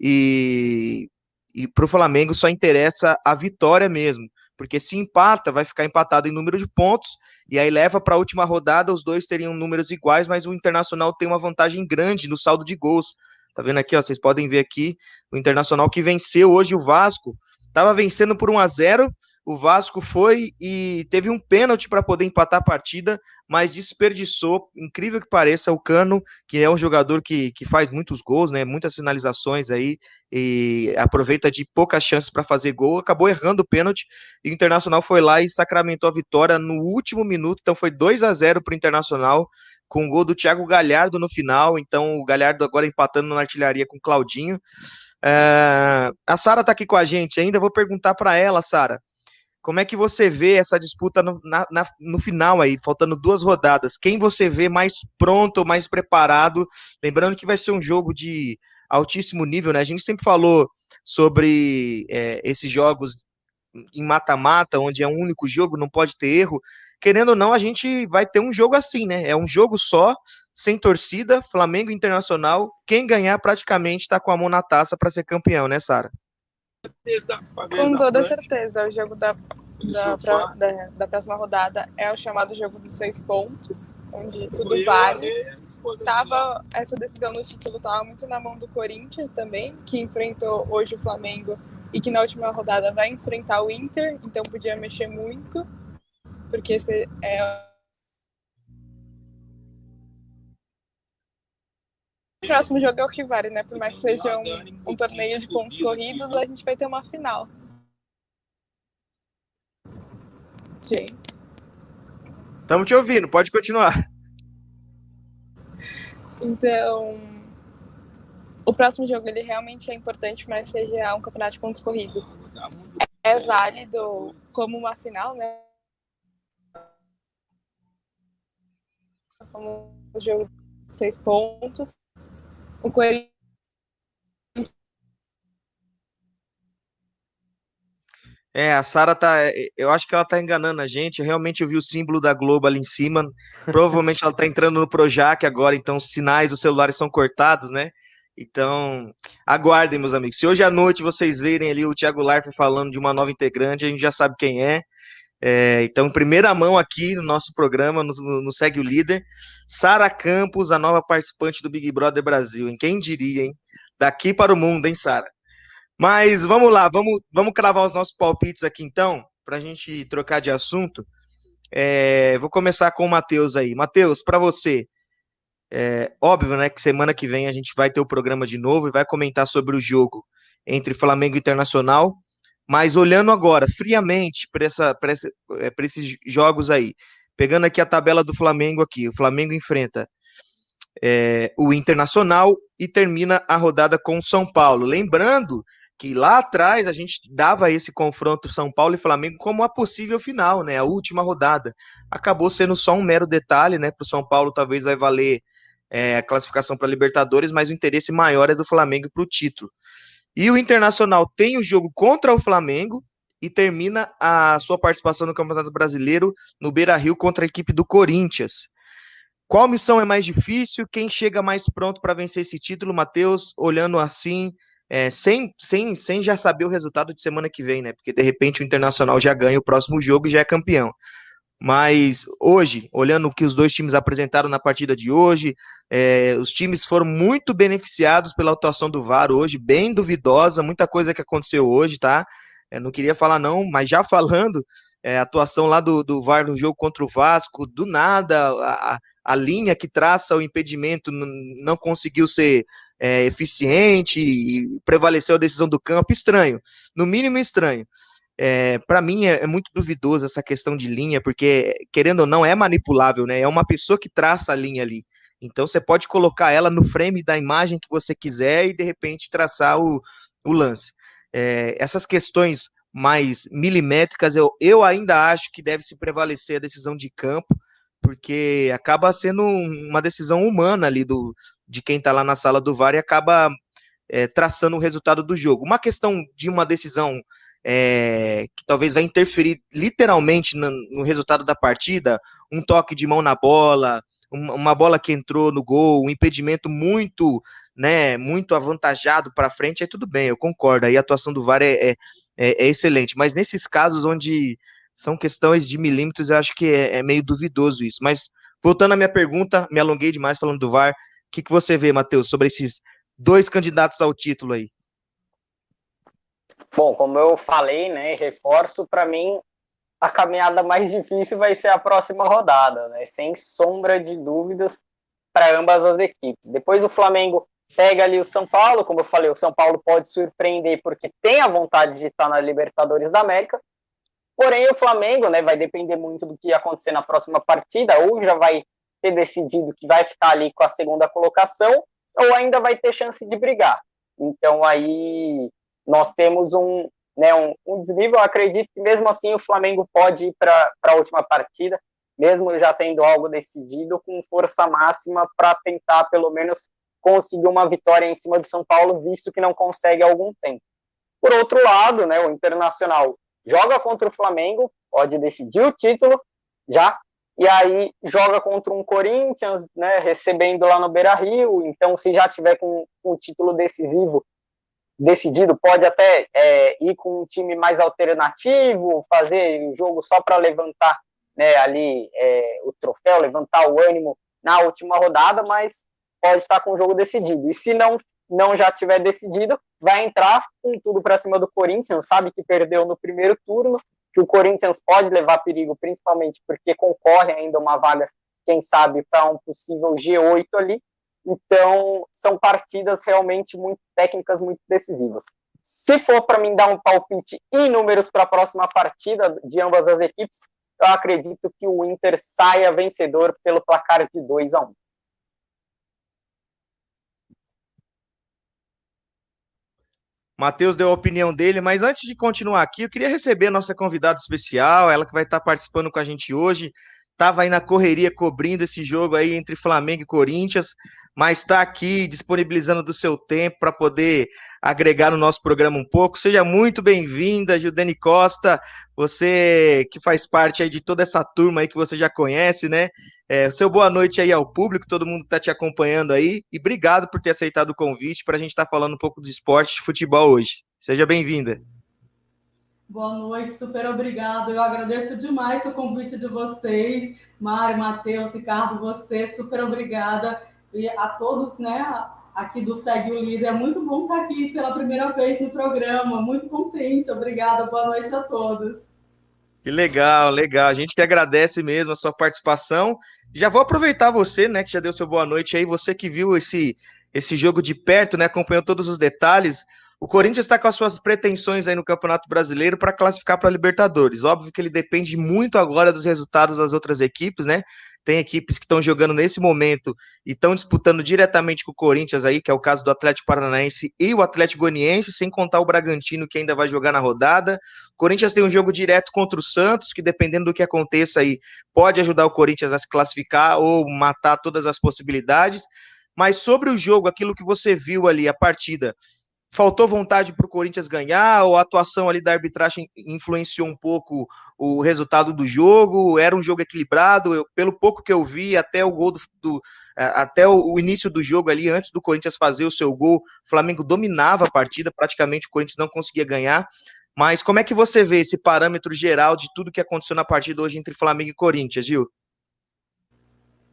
E, e para o Flamengo só interessa a vitória mesmo. Porque se empata, vai ficar empatado em número de pontos, e aí leva para a última rodada, os dois teriam números iguais, mas o Internacional tem uma vantagem grande no saldo de gols. Tá vendo aqui, ó, vocês podem ver aqui, o Internacional que venceu hoje o Vasco, estava vencendo por 1 a 0 o Vasco foi e teve um pênalti para poder empatar a partida, mas desperdiçou, incrível que pareça, o Cano, que é um jogador que, que faz muitos gols, né, muitas finalizações aí, e aproveita de poucas chances para fazer gol, acabou errando o pênalti, e o Internacional foi lá e sacramentou a vitória no último minuto, então foi 2 a 0 para o Internacional, com o gol do Thiago Galhardo no final, então o Galhardo agora empatando na artilharia com o Claudinho. É, a Sara está aqui com a gente ainda, vou perguntar para ela, Sara, como é que você vê essa disputa no, na, na, no final aí, faltando duas rodadas? Quem você vê mais pronto, mais preparado? Lembrando que vai ser um jogo de altíssimo nível, né? A gente sempre falou sobre é, esses jogos em mata-mata, onde é um único jogo, não pode ter erro. Querendo ou não, a gente vai ter um jogo assim, né? É um jogo só, sem torcida, Flamengo Internacional. Quem ganhar praticamente está com a mão na taça para ser campeão, né, Sara? Com toda certeza, o jogo da, da, pra, da, da, próxima rodada é o chamado jogo dos seis pontos, onde tudo vale. Tava, essa decisão no título estava muito na mão do Corinthians também, que enfrentou hoje o Flamengo e que na última rodada vai enfrentar o Inter, então podia mexer muito, porque esse é próximo jogo é o que vale, né? Por mais que seja um, um torneio de pontos corridos, a gente vai ter uma final. Gente. Estamos te ouvindo, pode continuar. Então, o próximo jogo ele realmente é importante, mas seja um campeonato de pontos corridos. É válido como uma final, né? Como o jogo de seis pontos. O Corinthians É, a Sara tá. É, eu acho que ela tá enganando a gente. Eu realmente eu vi o símbolo da Globo ali em cima. Provavelmente ela tá entrando no Projac agora, então os sinais dos celulares são cortados, né? Então, aguardem, meus amigos. Se hoje à noite vocês verem ali o Thiago Larfe falando de uma nova integrante, a gente já sabe quem é. É então, primeira mão aqui no nosso programa, no, no Segue o Líder, Sara Campos, a nova participante do Big Brother Brasil. Em quem diria, hein? Daqui para o mundo, hein, Sara? Mas vamos lá, vamos, vamos cravar os nossos palpites aqui então, para a gente trocar de assunto. É, vou começar com o Matheus aí. Matheus, para você, é, óbvio, né, que semana que vem a gente vai ter o programa de novo e vai comentar sobre o jogo entre Flamengo e Internacional. Mas olhando agora, friamente, para é, esses jogos aí, pegando aqui a tabela do Flamengo aqui, o Flamengo enfrenta é, o Internacional e termina a rodada com o São Paulo. Lembrando que lá atrás a gente dava esse confronto São Paulo e Flamengo como a possível final, né? A última rodada. Acabou sendo só um mero detalhe, né? Para o São Paulo talvez vai valer é, a classificação para Libertadores, mas o interesse maior é do Flamengo para o título. E o Internacional tem o jogo contra o Flamengo e termina a sua participação no Campeonato Brasileiro no Beira Rio contra a equipe do Corinthians. Qual missão é mais difícil? Quem chega mais pronto para vencer esse título, Matheus? Olhando assim, é, sem, sem, sem já saber o resultado de semana que vem, né? Porque de repente o Internacional já ganha o próximo jogo e já é campeão. Mas hoje, olhando o que os dois times apresentaram na partida de hoje, é, os times foram muito beneficiados pela atuação do VAR hoje, bem duvidosa, muita coisa que aconteceu hoje, tá? É, não queria falar não, mas já falando, é, atuação lá do, do VAR no jogo contra o Vasco, do nada, a, a linha que traça o impedimento não conseguiu ser é, eficiente e prevaleceu a decisão do campo, estranho, no mínimo estranho. É, para mim é, é, muito duvidoso essa questão de linha, porque, querendo ou não, é manipulável, né? É uma pessoa que traça a linha ali. Então você pode colocar ela no frame da imagem que você quiser e de repente traçar o, o lance. É, essas questões mais milimétricas, eu, eu ainda acho que deve se prevalecer a decisão de campo, porque acaba sendo uma decisão humana ali do, de quem está lá na sala do VAR e acaba é, traçando o resultado do jogo. Uma questão de uma decisão é, que talvez vai interferir literalmente no, no, resultado da partida, um toque de mão na bola, uma, uma bola que entrou no gol, um impedimento muito, né, muito avantajado para frente, é tudo bem, eu concordo. Aí a atuação do VAR é, é, é, é excelente, mas nesses casos onde são questões de milímetros, eu acho que é, é meio duvidoso isso. Mas voltando à minha pergunta, me alonguei demais falando do VAR que, que você vê, Matheus, sobre esses dois candidatos ao título aí? Bom, como eu falei, né, reforço, para mim, a caminhada mais difícil vai ser a próxima rodada, né, sem sombra de dúvidas para ambas as equipes. Depois o Flamengo pega ali o São Paulo, como eu falei, o São Paulo pode surpreender porque tem a vontade de estar na Libertadores da América, porém o Flamengo, né, vai depender muito do que acontecer na próxima partida, ou já vai ter decidido que vai ficar ali com a segunda colocação, ou ainda vai ter chance de brigar. Então aí nós temos um, né, um, um desnível. Eu acredito que mesmo assim o Flamengo pode ir para a última partida, mesmo já tendo algo decidido, com força máxima para tentar pelo menos conseguir uma vitória em cima do São Paulo, visto que não consegue há algum tempo. Por outro lado, né, o Internacional joga contra o Flamengo, pode decidir o título já e aí joga contra um Corinthians, né, recebendo lá no Beira-Rio, então se já tiver com o título decisivo decidido, pode até é, ir com um time mais alternativo, fazer jogo só para levantar né, ali é, o troféu, levantar o ânimo na última rodada, mas pode estar com o jogo decidido. E se não não já tiver decidido, vai entrar com tudo para cima do Corinthians, sabe que perdeu no primeiro turno, que o Corinthians pode levar perigo, principalmente porque concorre ainda uma vaga, quem sabe, para um possível G8 ali. Então, são partidas realmente muito técnicas, muito decisivas. Se for para mim dar um palpite em números para a próxima partida de ambas as equipes, eu acredito que o Inter saia vencedor pelo placar de 2 a 1. Matheus deu a opinião dele, mas antes de continuar aqui, eu queria receber a nossa convidada especial, ela que vai estar participando com a gente hoje. Estava aí na correria cobrindo esse jogo aí entre Flamengo e Corinthians, mas está aqui disponibilizando do seu tempo para poder agregar no nosso programa um pouco. Seja muito bem-vinda, Gildene Costa, você que faz parte aí de toda essa turma aí que você já conhece, né? É, seu boa noite aí ao público, todo mundo que está te acompanhando aí, e obrigado por ter aceitado o convite para a gente estar tá falando um pouco de esporte de futebol hoje. Seja bem-vinda. Boa noite, super obrigado. Eu agradeço demais o convite de vocês, Mário, Matheus, Ricardo, você, super obrigada. E a todos, né, aqui do Segue o Líder. É muito bom estar aqui pela primeira vez no programa, muito contente. Obrigada, boa noite a todos. Que legal, legal. A gente que agradece mesmo a sua participação. Já vou aproveitar você, né, que já deu seu boa noite aí, você que viu esse esse jogo de perto, né, acompanhou todos os detalhes. O Corinthians está com as suas pretensões aí no Campeonato Brasileiro para classificar para a Libertadores. Óbvio que ele depende muito agora dos resultados das outras equipes, né? Tem equipes que estão jogando nesse momento e estão disputando diretamente com o Corinthians aí, que é o caso do Atlético Paranaense e o Atlético Goianiense, sem contar o Bragantino que ainda vai jogar na rodada. O Corinthians tem um jogo direto contra o Santos, que dependendo do que aconteça aí, pode ajudar o Corinthians a se classificar ou matar todas as possibilidades. Mas sobre o jogo, aquilo que você viu ali, a partida, faltou vontade para o Corinthians ganhar, ou a atuação ali da arbitragem influenciou um pouco o resultado do jogo? Era um jogo equilibrado? Eu, pelo pouco que eu vi, até o gol do, do até o, início do jogo ali, antes do Corinthians fazer o seu gol, o Flamengo dominava a partida, praticamente o Corinthians não conseguia ganhar. Mas como é que você vê esse parâmetro geral de tudo que aconteceu na partida hoje entre Flamengo e Corinthians, Gil?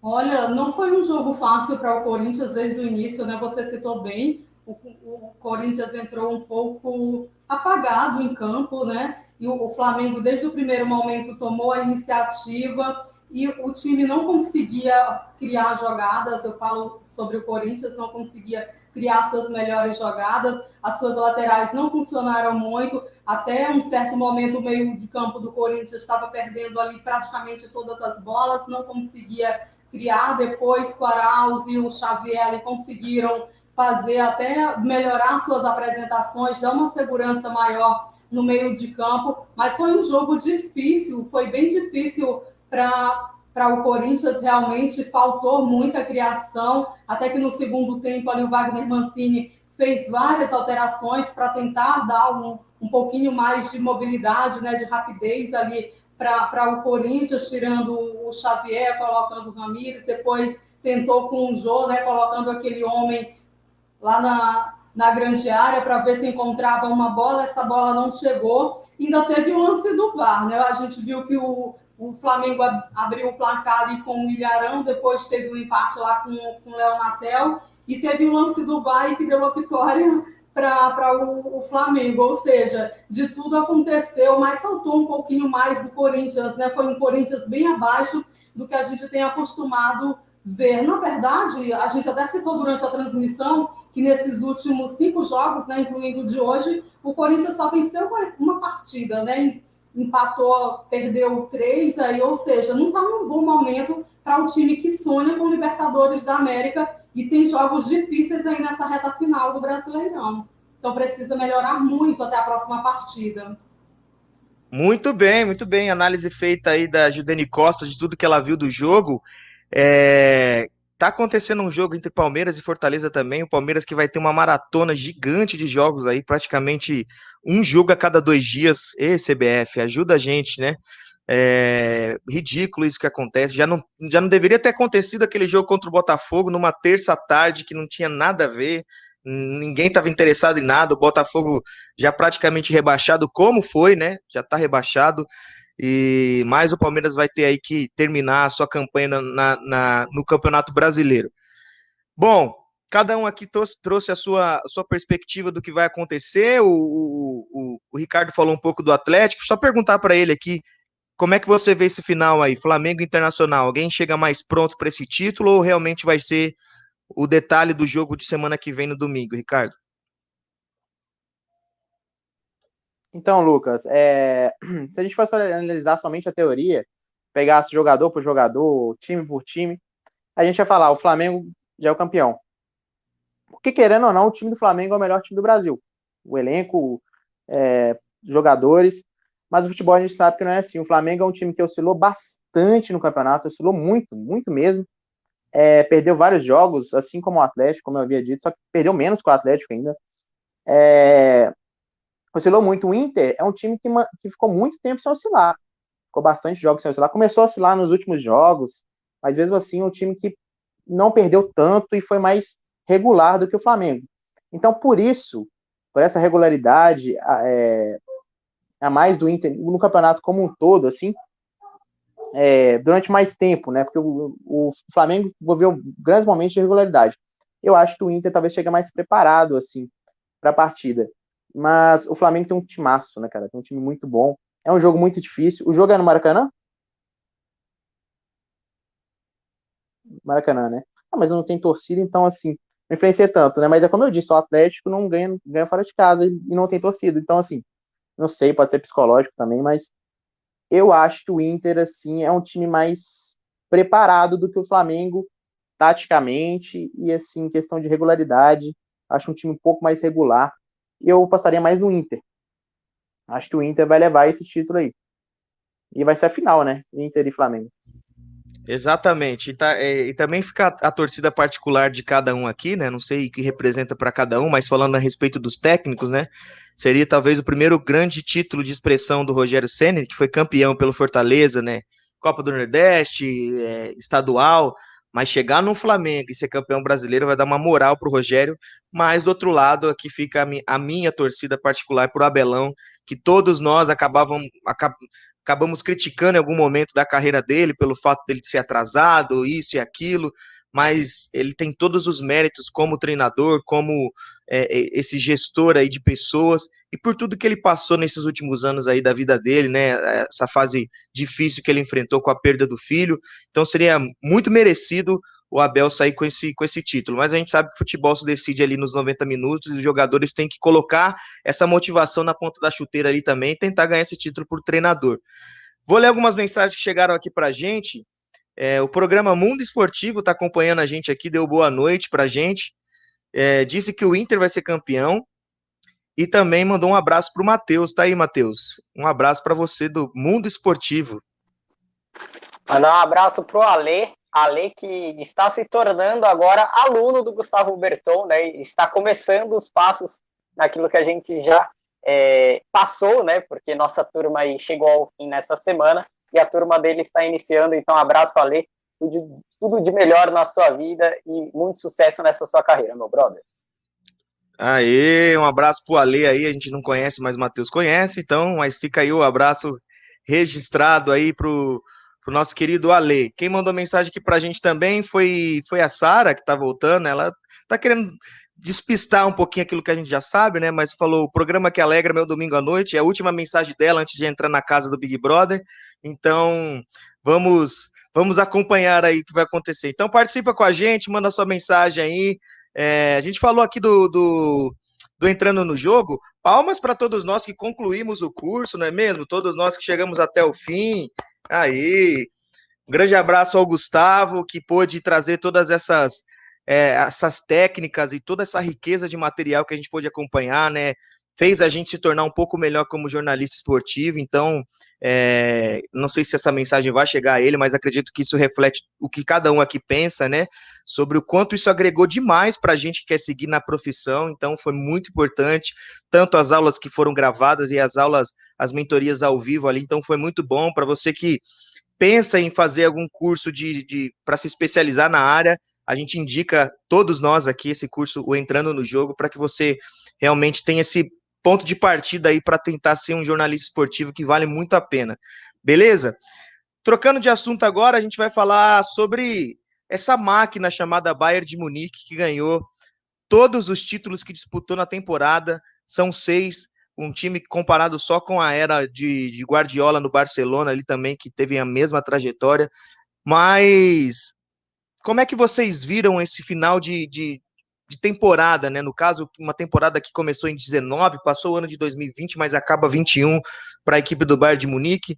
Olha, não foi um jogo fácil para o Corinthians desde o início, né? Você citou bem o, o, Corinthians entrou um pouco apagado em campo, né? E o, o, Flamengo, desde o primeiro momento, tomou a iniciativa e o time não conseguia criar jogadas. Eu falo sobre o Corinthians, não conseguia criar suas melhores jogadas, as suas laterais não funcionaram muito. Até um certo momento, o meio de campo do Corinthians estava perdendo ali praticamente todas as bolas, não conseguia criar. Depois, o Arauz e o Xavier conseguiram fazer até melhorar suas apresentações, dar uma segurança maior no meio de campo, mas foi um jogo difícil, foi bem difícil para o Corinthians, realmente faltou muita criação, até que no segundo tempo ali o Wagner Mancini fez várias alterações para tentar dar um, um pouquinho mais de mobilidade, né, de rapidez ali para o Corinthians, tirando o Xavier, colocando o Ramires, depois tentou com o Jô, né, colocando aquele homem lá na, na grande área para ver se encontrava uma bola, essa bola não chegou. Ainda teve o lance do VAR, né? A gente viu que o, o Flamengo abriu o placar ali com o Ilharão, depois teve um empate lá com, com o Léo Natel, e teve o lance do VAR que deu a vitória para o, o, Flamengo. Ou seja, de tudo aconteceu, mas faltou um pouquinho mais do Corinthians, né? Foi um Corinthians bem abaixo do que a gente tem acostumado ver. Na verdade, a gente até citou durante a transmissão que nesses últimos cinco jogos, né, incluindo o de hoje, o Corinthians só venceu uma, partida, né? Empatou, perdeu três aí, ou seja, não está num bom momento para um time que sonha com Libertadores da América e tem jogos difíceis aí nessa reta final do Brasileirão. Então precisa melhorar muito até a próxima partida. Muito bem, muito bem. Análise feita aí da Judene Costa de tudo que ela viu do jogo. É, tá acontecendo um jogo entre Palmeiras e Fortaleza também. O Palmeiras que vai ter uma maratona gigante de jogos aí, praticamente um jogo a cada dois dias. E CBF, ajuda a gente, né? É ridículo isso que acontece. Já não, já não deveria ter acontecido aquele jogo contra o Botafogo numa terça tarde que não tinha nada a ver. Ninguém estava interessado em nada. O Botafogo já praticamente rebaixado, como foi, né? Já está rebaixado. E mais o Palmeiras vai ter aí que terminar a sua campanha na, na no Campeonato Brasileiro. Bom, cada um aqui trouxe a sua, a sua perspectiva do que vai acontecer. O, o, o, o Ricardo falou um pouco do Atlético. Só perguntar para ele aqui como é que você vê esse final aí, Flamengo Internacional? Alguém chega mais pronto para esse título ou realmente vai ser o detalhe do jogo de semana que vem no domingo, Ricardo? Então, Lucas, é... se a gente fosse analisar somente a teoria, pegasse jogador por jogador, time por time, a gente ia falar, o Flamengo já é o campeão. Porque, querendo ou não, o time do Flamengo é o melhor time do Brasil. O elenco, é, jogadores, mas o futebol a gente sabe que não é assim. O Flamengo é um time que oscilou bastante no campeonato, oscilou muito, muito mesmo. É, perdeu vários jogos, assim como o Atlético, como eu havia dito, só que perdeu menos que o Atlético ainda. É, oscilou muito. O Inter é um time que, que ficou muito tempo sem oscilar. Ficou bastante jogos sem oscilar. Começou a oscilar nos últimos jogos, mas mesmo assim é um time que não perdeu tanto e foi mais regular do que o Flamengo. Então, por isso, por essa regularidade é, a mais do Inter no campeonato como um todo, assim, é, durante mais tempo, né? Porque o, o Flamengo envolveu grandes momentos de regularidade. Eu acho que o Inter talvez chegue mais preparado, assim, para a partida. Mas o Flamengo tem um timaço, né, cara? Tem um time muito bom. É um jogo muito difícil. O jogo é no Maracanã? Maracanã, né? Ah, mas não tem torcida, então, assim, não influencia tanto, né? Mas é como eu disse, o Atlético não ganha, ganha fora de casa e não tem torcida. Então, assim, não sei, pode ser psicológico também, mas eu acho que o Inter, assim, é um time mais preparado do que o Flamengo, taticamente, e, assim, questão de regularidade. Acho um time um pouco mais regular. E eu passaria mais no Inter. Acho que o Inter vai levar esse título aí. E vai ser a final, né? Inter e Flamengo. Exatamente. E, tá, é, e, também fica a, a, torcida particular de cada um aqui, né? Não sei o que representa para cada um, mas falando a respeito dos técnicos, né? Seria talvez o primeiro grande título de expressão do Rogério Senna, que foi campeão pelo Fortaleza, né? Copa do Nordeste, é, estadual, mas chegar no Flamengo e ser campeão brasileiro vai dar uma moral para o Rogério. Mas do outro lado, aqui fica a, mi a minha torcida particular por Abelão, que todos nós acabavam, acab acabamos criticando em algum momento da carreira dele pelo fato dele ser atrasado, isso e aquilo, mas ele tem todos os méritos como treinador, como é, é, esse gestor aí de pessoas e por tudo que ele passou nesses últimos anos aí da vida dele, né? Essa fase difícil que ele enfrentou com a perda do filho. Então seria muito merecido o Abel sair com esse, com esse título. Mas a gente sabe que o futebol se decide ali nos 90 minutos e os jogadores têm que colocar essa motivação na ponta da chuteira ali também e tentar ganhar esse título por treinador. Vou ler algumas mensagens que chegaram aqui para a gente. É, o programa Mundo Esportivo está acompanhando a gente aqui, deu boa noite para a gente. É, disse que o Inter vai ser campeão e também mandou um abraço para o Matheus. Tá aí, Matheus. Um abraço para você do Mundo Esportivo. Mandar um abraço para o Alê, Ale que está se tornando agora aluno do Gustavo Berton, né? Está começando os passos naquilo que a gente já é, passou, né? Porque nossa turma aí chegou ao fim nessa semana e a turma dele está iniciando. Então, abraço, Ale. Tudo, tudo de melhor na sua vida e muito sucesso nessa sua carreira, meu brother. Aê, um abraço pro Ale aí, a gente não conhece, mas o Matheus conhece, então, mas fica aí o abraço registrado aí pro, pro nosso querido Ale. Quem mandou mensagem aqui pra gente também foi, foi a Sara, que tá voltando. Ela tá querendo despistar um pouquinho aquilo que a gente já sabe, né? Mas falou: o programa que alegra meu domingo à noite. É a última mensagem dela antes de entrar na casa do Big Brother. Então, vamos. Vamos acompanhar aí o que vai acontecer. Então, participa com a gente, manda sua mensagem aí. É, a gente falou aqui do, do, do entrando no jogo. Palmas para todos nós que concluímos o curso, não é mesmo? Todos nós que chegamos até o fim. Aí, um grande abraço ao Gustavo, que pôde trazer todas essas, é, essas técnicas e toda essa riqueza de material que a gente pôde acompanhar, né? Fez a gente se tornar um pouco melhor como jornalista esportivo. Então, é, não sei se essa mensagem vai chegar a ele, mas acredito que isso reflete o que cada um aqui pensa, né? Sobre o quanto isso agregou demais para a gente que quer seguir na profissão. Então, foi muito importante, tanto as aulas que foram gravadas e as aulas, as mentorias ao vivo ali. Então, foi muito bom para você que pensa em fazer algum curso de, de para se especializar na área, a gente indica todos nós aqui esse curso, o Entrando no Jogo, para que você realmente tenha esse ponto de partida aí para tentar ser um jornalista esportivo que vale muito a pena. Beleza? Trocando de assunto agora, a gente vai falar sobre essa máquina chamada Bayern de Munique que ganhou todos os títulos que disputou na temporada, são seis, um time comparado só com a era de, de Guardiola no Barcelona ali também, que teve a mesma trajetória, mas como é que vocês viram esse final de, de, de, temporada, né? No caso, uma temporada que começou em 19, passou o ano de 2020, mas acaba 21 para a equipe do Bayern de Munique.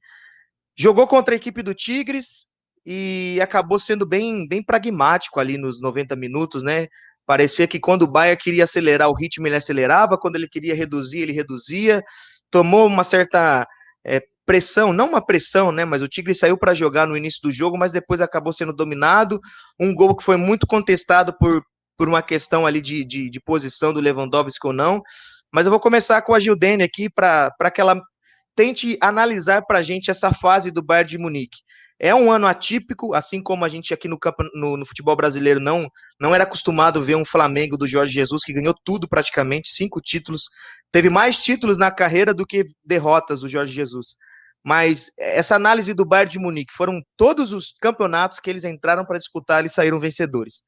Jogou contra a equipe do Tigres e acabou sendo bem, bem pragmático ali nos 90 minutos, né? Parecia que quando o Bayern queria acelerar o ritmo, ele acelerava, quando ele queria reduzir, ele reduzia. Tomou uma certa é, pressão, não uma pressão, né? Mas o Tigre saiu para jogar no início do jogo, mas depois acabou sendo dominado. Um gol que foi muito contestado por, por uma questão ali de, de, de posição do Lewandowski ou não. Mas eu vou começar com a Gildene aqui para que ela tente analisar para a gente essa fase do Bayern de Munique. É um ano atípico, assim como a gente aqui no, campo, no, no, futebol brasileiro não, não era acostumado ver um Flamengo do Jorge Jesus que ganhou tudo praticamente, cinco títulos. Teve mais títulos na carreira do que derrotas do Jorge Jesus. Mas essa análise do Bayern de Munique foram todos os campeonatos que eles entraram para disputar e saíram vencedores.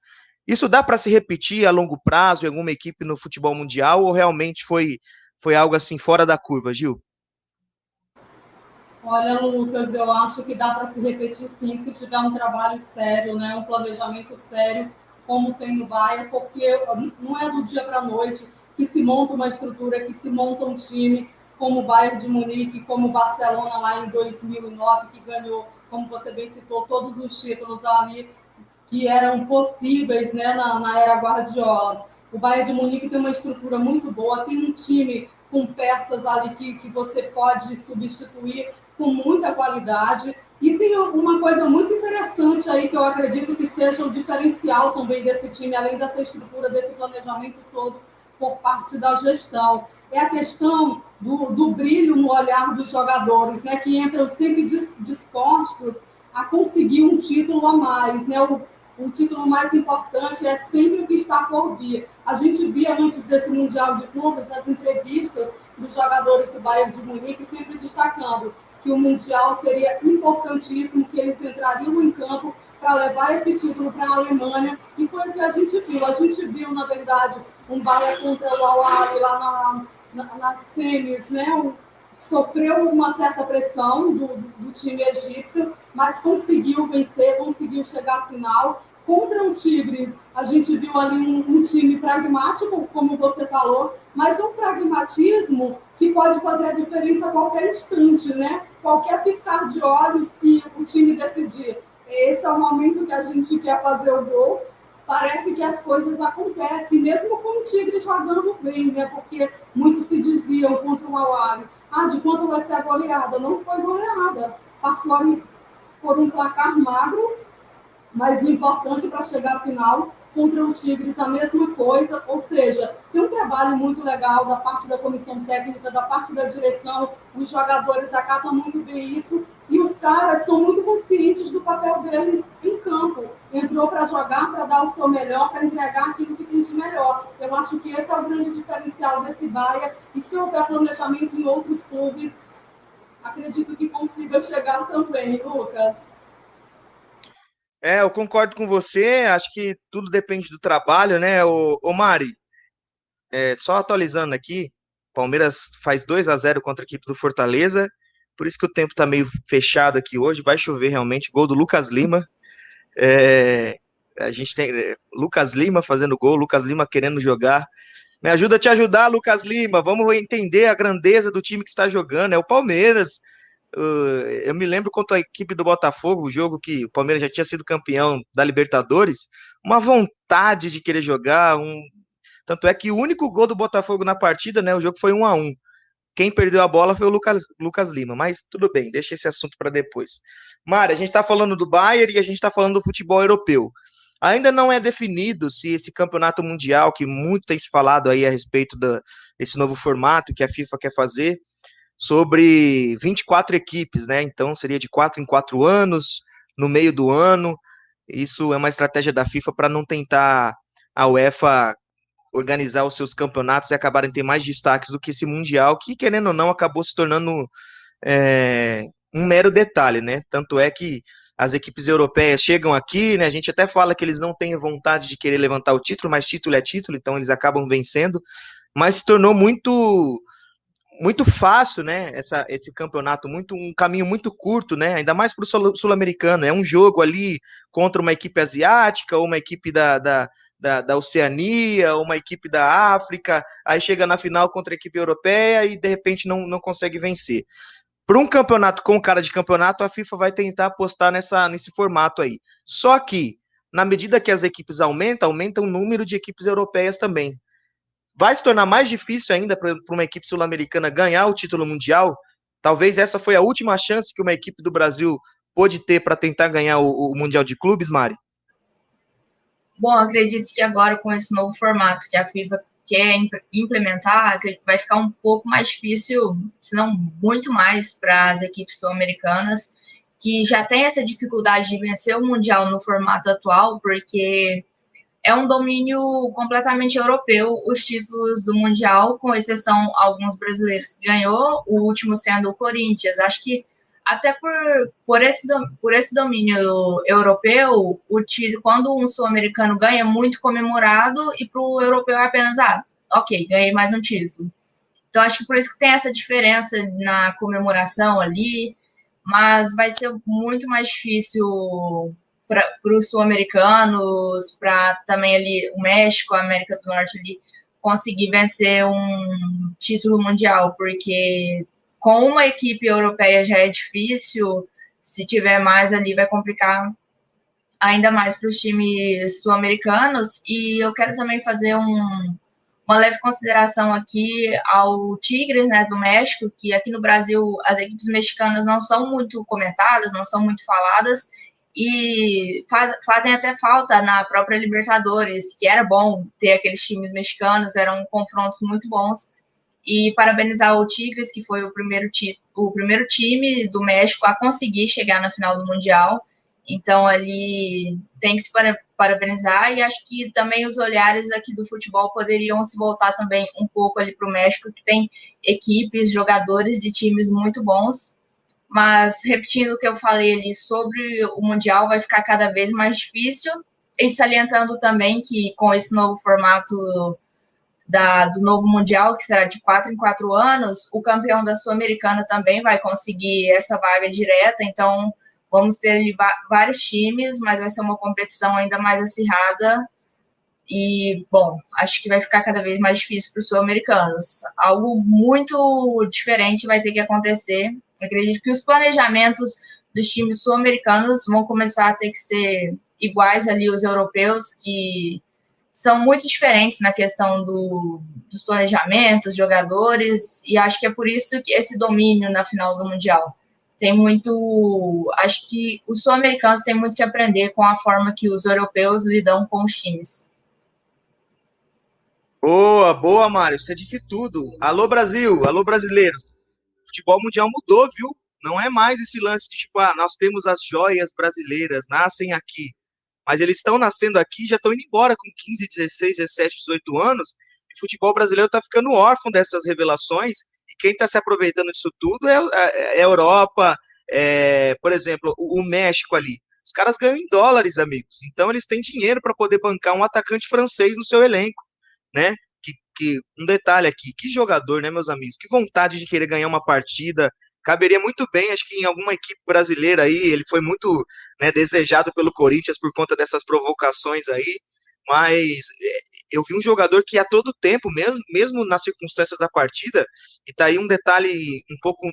Isso dá para se repetir a longo prazo em alguma equipe no futebol mundial ou realmente foi, foi algo assim fora da curva, Gil? Olha, Lucas, eu acho que dá para se repetir sim, se tiver um trabalho sério, né, um planejamento sério, como tem no Bahia, porque não é do dia para a noite que se monta uma estrutura, que se monta um time, como o Bayern de Munique, como o Barcelona lá em 2009, que ganhou, como você bem citou, todos os títulos ali que eram possíveis né, na, na era Guardiola. O Bayern de Munique tem uma estrutura muito boa, tem um time com peças ali que, que você pode substituir com muita qualidade. E tem uma coisa muito interessante aí que eu acredito que seja o diferencial também desse time, além dessa estrutura, desse planejamento todo por parte da gestão. É a questão do, do brilho no olhar dos jogadores, né, que entram sempre dispostos a conseguir um título a mais. Né? O, o título mais importante é sempre o que está por vir. A gente via antes desse Mundial de Clubes as entrevistas dos jogadores do Bayern de Munique sempre destacando que o Mundial seria importantíssimo, que eles entrariam em campo para levar esse título para a Alemanha, e foi o que a gente viu. A gente viu, na verdade, um Bahia contra o Al lá na, na, nas semis, né? Sofreu uma certa pressão do, do, time egípcio, mas conseguiu vencer, conseguiu chegar à final. Contra o Tigres, a gente viu ali um, um time pragmático, como você falou, mas um pragmatismo que pode fazer a diferença a qualquer instante, né? Qualquer piscar de olhos que o time decidir. Esse é o momento que a gente quer fazer o gol. Parece que as coisas acontecem, mesmo com o Tigre jogando bem, né? Porque muitos se diziam contra o Awali, ah, de quanto vai ser a goleada? Não foi goleada. Passou ali por um placar magro, mas o importante para chegar à final contra o Tigres a mesma coisa, ou seja, tem um trabalho muito legal da parte da comissão técnica, da parte da direção, os jogadores acatam muito bem isso, e os caras são muito conscientes do papel deles em campo. Entrou para jogar, para dar o seu melhor, para entregar aquilo que tem de melhor. Eu acho que esse é o grande diferencial desse Baia, e se houver planejamento em outros clubes, acredito que consiga chegar também, Lucas. É, eu concordo com você, acho que tudo depende do trabalho, né? O, o Mari, é, só atualizando aqui, Palmeiras faz 2 a 0 contra a equipe do Fortaleza, por isso que o tempo tá meio fechado aqui hoje, vai chover realmente, gol do Lucas Lima, é, a gente tem é, Lucas Lima fazendo gol, Lucas Lima querendo jogar, me ajuda a te ajudar, Lucas Lima, vamos entender a grandeza do time que está jogando, é o Palmeiras, eu me lembro contra a equipe do Botafogo, o jogo que o Palmeiras já tinha sido campeão da Libertadores, uma vontade de querer jogar, um... tanto é que o único gol do Botafogo na partida, né, o jogo foi um a um. Quem perdeu a bola foi o Lucas, Lucas Lima, mas tudo bem, deixa esse assunto para depois. Mari, a gente está falando do Bayern e a gente está falando do futebol europeu. Ainda não é definido se esse campeonato mundial, que muito tem se falado aí a respeito desse novo formato que a FIFA quer fazer, sobre 24 equipes, né? Então seria de quatro em quatro anos, no meio do ano. Isso é uma estratégia da FIFA para não tentar a UEFA organizar os seus campeonatos e acabarem ter mais destaques do que esse mundial, que querendo ou não acabou se tornando é, um mero detalhe, né? Tanto é que as equipes europeias chegam aqui, né? A gente até fala que eles não têm vontade de querer levantar o título, mas título é título, então eles acabam vencendo. Mas se tornou muito muito fácil, né? Essa, esse campeonato, muito um caminho muito curto, né? Ainda mais para o sul-americano. É um jogo ali contra uma equipe asiática ou uma equipe da, da, da, da, Oceania, uma equipe da África, aí chega na final contra a equipe europeia e de repente não, não consegue vencer. Para um campeonato com cara de campeonato, a FIFA vai tentar apostar nessa, nesse formato aí. Só que, na medida que as equipes aumentam, aumenta o número de equipes europeias também vai se tornar mais difícil ainda para uma equipe sul-americana ganhar o título mundial. Talvez essa foi a última chance que uma equipe do Brasil pôde ter para tentar ganhar o, o, Mundial de Clubes, Mari? Bom, acredito que agora com esse novo formato que a FIFA quer implementar, vai ficar um pouco mais difícil, se não muito mais, para as equipes sul-americanas, que já têm essa dificuldade de vencer o Mundial no formato atual, porque é um domínio completamente europeu os títulos do Mundial, com exceção alguns brasileiros que ganhou, o último sendo o Corinthians. Acho que até por, por, esse, por esse domínio europeu, o título, quando um sul-americano ganha, é muito comemorado, e para o europeu é apenas, ah, ok, ganhei mais um título. Então, acho que por isso que tem essa diferença na comemoração ali, mas vai ser muito mais difícil para os sul-americanos, para também ali o México, a América do Norte ali, conseguir vencer um título mundial, porque com uma equipe europeia já é difícil, se tiver mais ali vai complicar ainda mais para os times sul-americanos. E eu quero também fazer um, uma leve consideração aqui ao Tigres, né, do México, que aqui no Brasil as equipes mexicanas não são muito comentadas, não são muito faladas, e faz, fazem até falta na própria Libertadores, que era bom ter aqueles times mexicanos, eram confrontos muito bons. E parabenizar o Tigres, que foi o primeiro, ti, o primeiro time do México a conseguir chegar na final do Mundial. Então, ali tem que se parabenizar e acho que também os olhares aqui do futebol poderiam se voltar também um pouco ali para o México, que tem equipes, jogadores e times muito bons mas repetindo o que eu falei ali sobre o Mundial, vai ficar cada vez mais difícil. E salientando também que com esse novo formato da, do novo Mundial, que será de quatro em quatro anos, o campeão da Sul-Americana também vai conseguir essa vaga direta. Então, vamos ter vários times, mas vai ser uma competição ainda mais acirrada. E, bom, acho que vai ficar cada vez mais difícil para os sul-americanos. Algo muito diferente vai ter que acontecer acredito que os planejamentos dos times sul-americanos vão começar a ter que ser iguais ali os europeus, que são muito diferentes na questão do, dos planejamentos, jogadores, e acho que é por isso que esse domínio na final do Mundial. Tem muito. Acho que os sul-americanos têm muito que aprender com a forma que os europeus lidam com os times. Boa, boa, Mário. Você disse tudo. Alô, Brasil. Alô, brasileiros futebol mundial mudou, viu? Não é mais esse lance de tipo, ah, nós temos as joias brasileiras, nascem aqui. Mas eles estão nascendo aqui já estão indo embora com 15, 16, 17, 18 anos. E o futebol brasileiro está ficando órfão dessas revelações. E quem está se aproveitando disso tudo é, é, é Europa, é, por exemplo, o, o México ali. Os caras ganham em dólares, amigos. Então eles têm dinheiro para poder bancar um atacante francês no seu elenco, né? Que um detalhe aqui, que jogador, né, meus amigos? Que vontade de querer ganhar uma partida. Caberia muito bem, acho que em alguma equipe brasileira aí, ele foi muito né, desejado pelo Corinthians por conta dessas provocações aí, mas é, eu vi um jogador que a todo tempo, mesmo, mesmo nas circunstâncias da partida, e tá aí um detalhe um pouco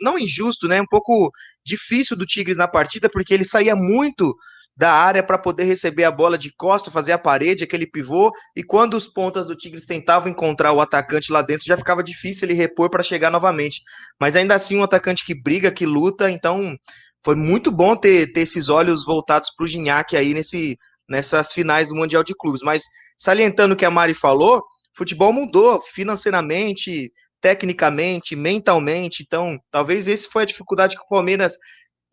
não injusto, né? Um pouco difícil do Tigres na partida, porque ele saía muito da área para poder receber a bola de costa, fazer a parede, aquele pivô, e quando os pontas do Tigres tentavam encontrar o atacante lá dentro, já ficava difícil ele repor para chegar novamente. Mas ainda assim, um atacante que briga, que luta, então foi muito bom ter, ter esses olhos voltados para o Gignac aí nesse, nessas finais do Mundial de Clubes. Mas salientando o que a Mari falou, futebol mudou financeiramente, tecnicamente, mentalmente, então talvez esse foi a dificuldade que o Palmeiras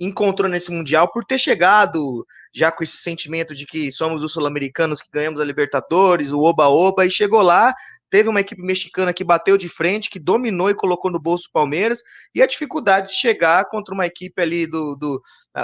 encontrou nesse Mundial por ter chegado já com esse sentimento de que somos os sul-americanos que ganhamos a Libertadores, o Oba-Oba, e chegou lá, teve uma equipe mexicana que bateu de frente, que dominou e colocou no bolso o Palmeiras, e a dificuldade de chegar contra uma equipe ali do, do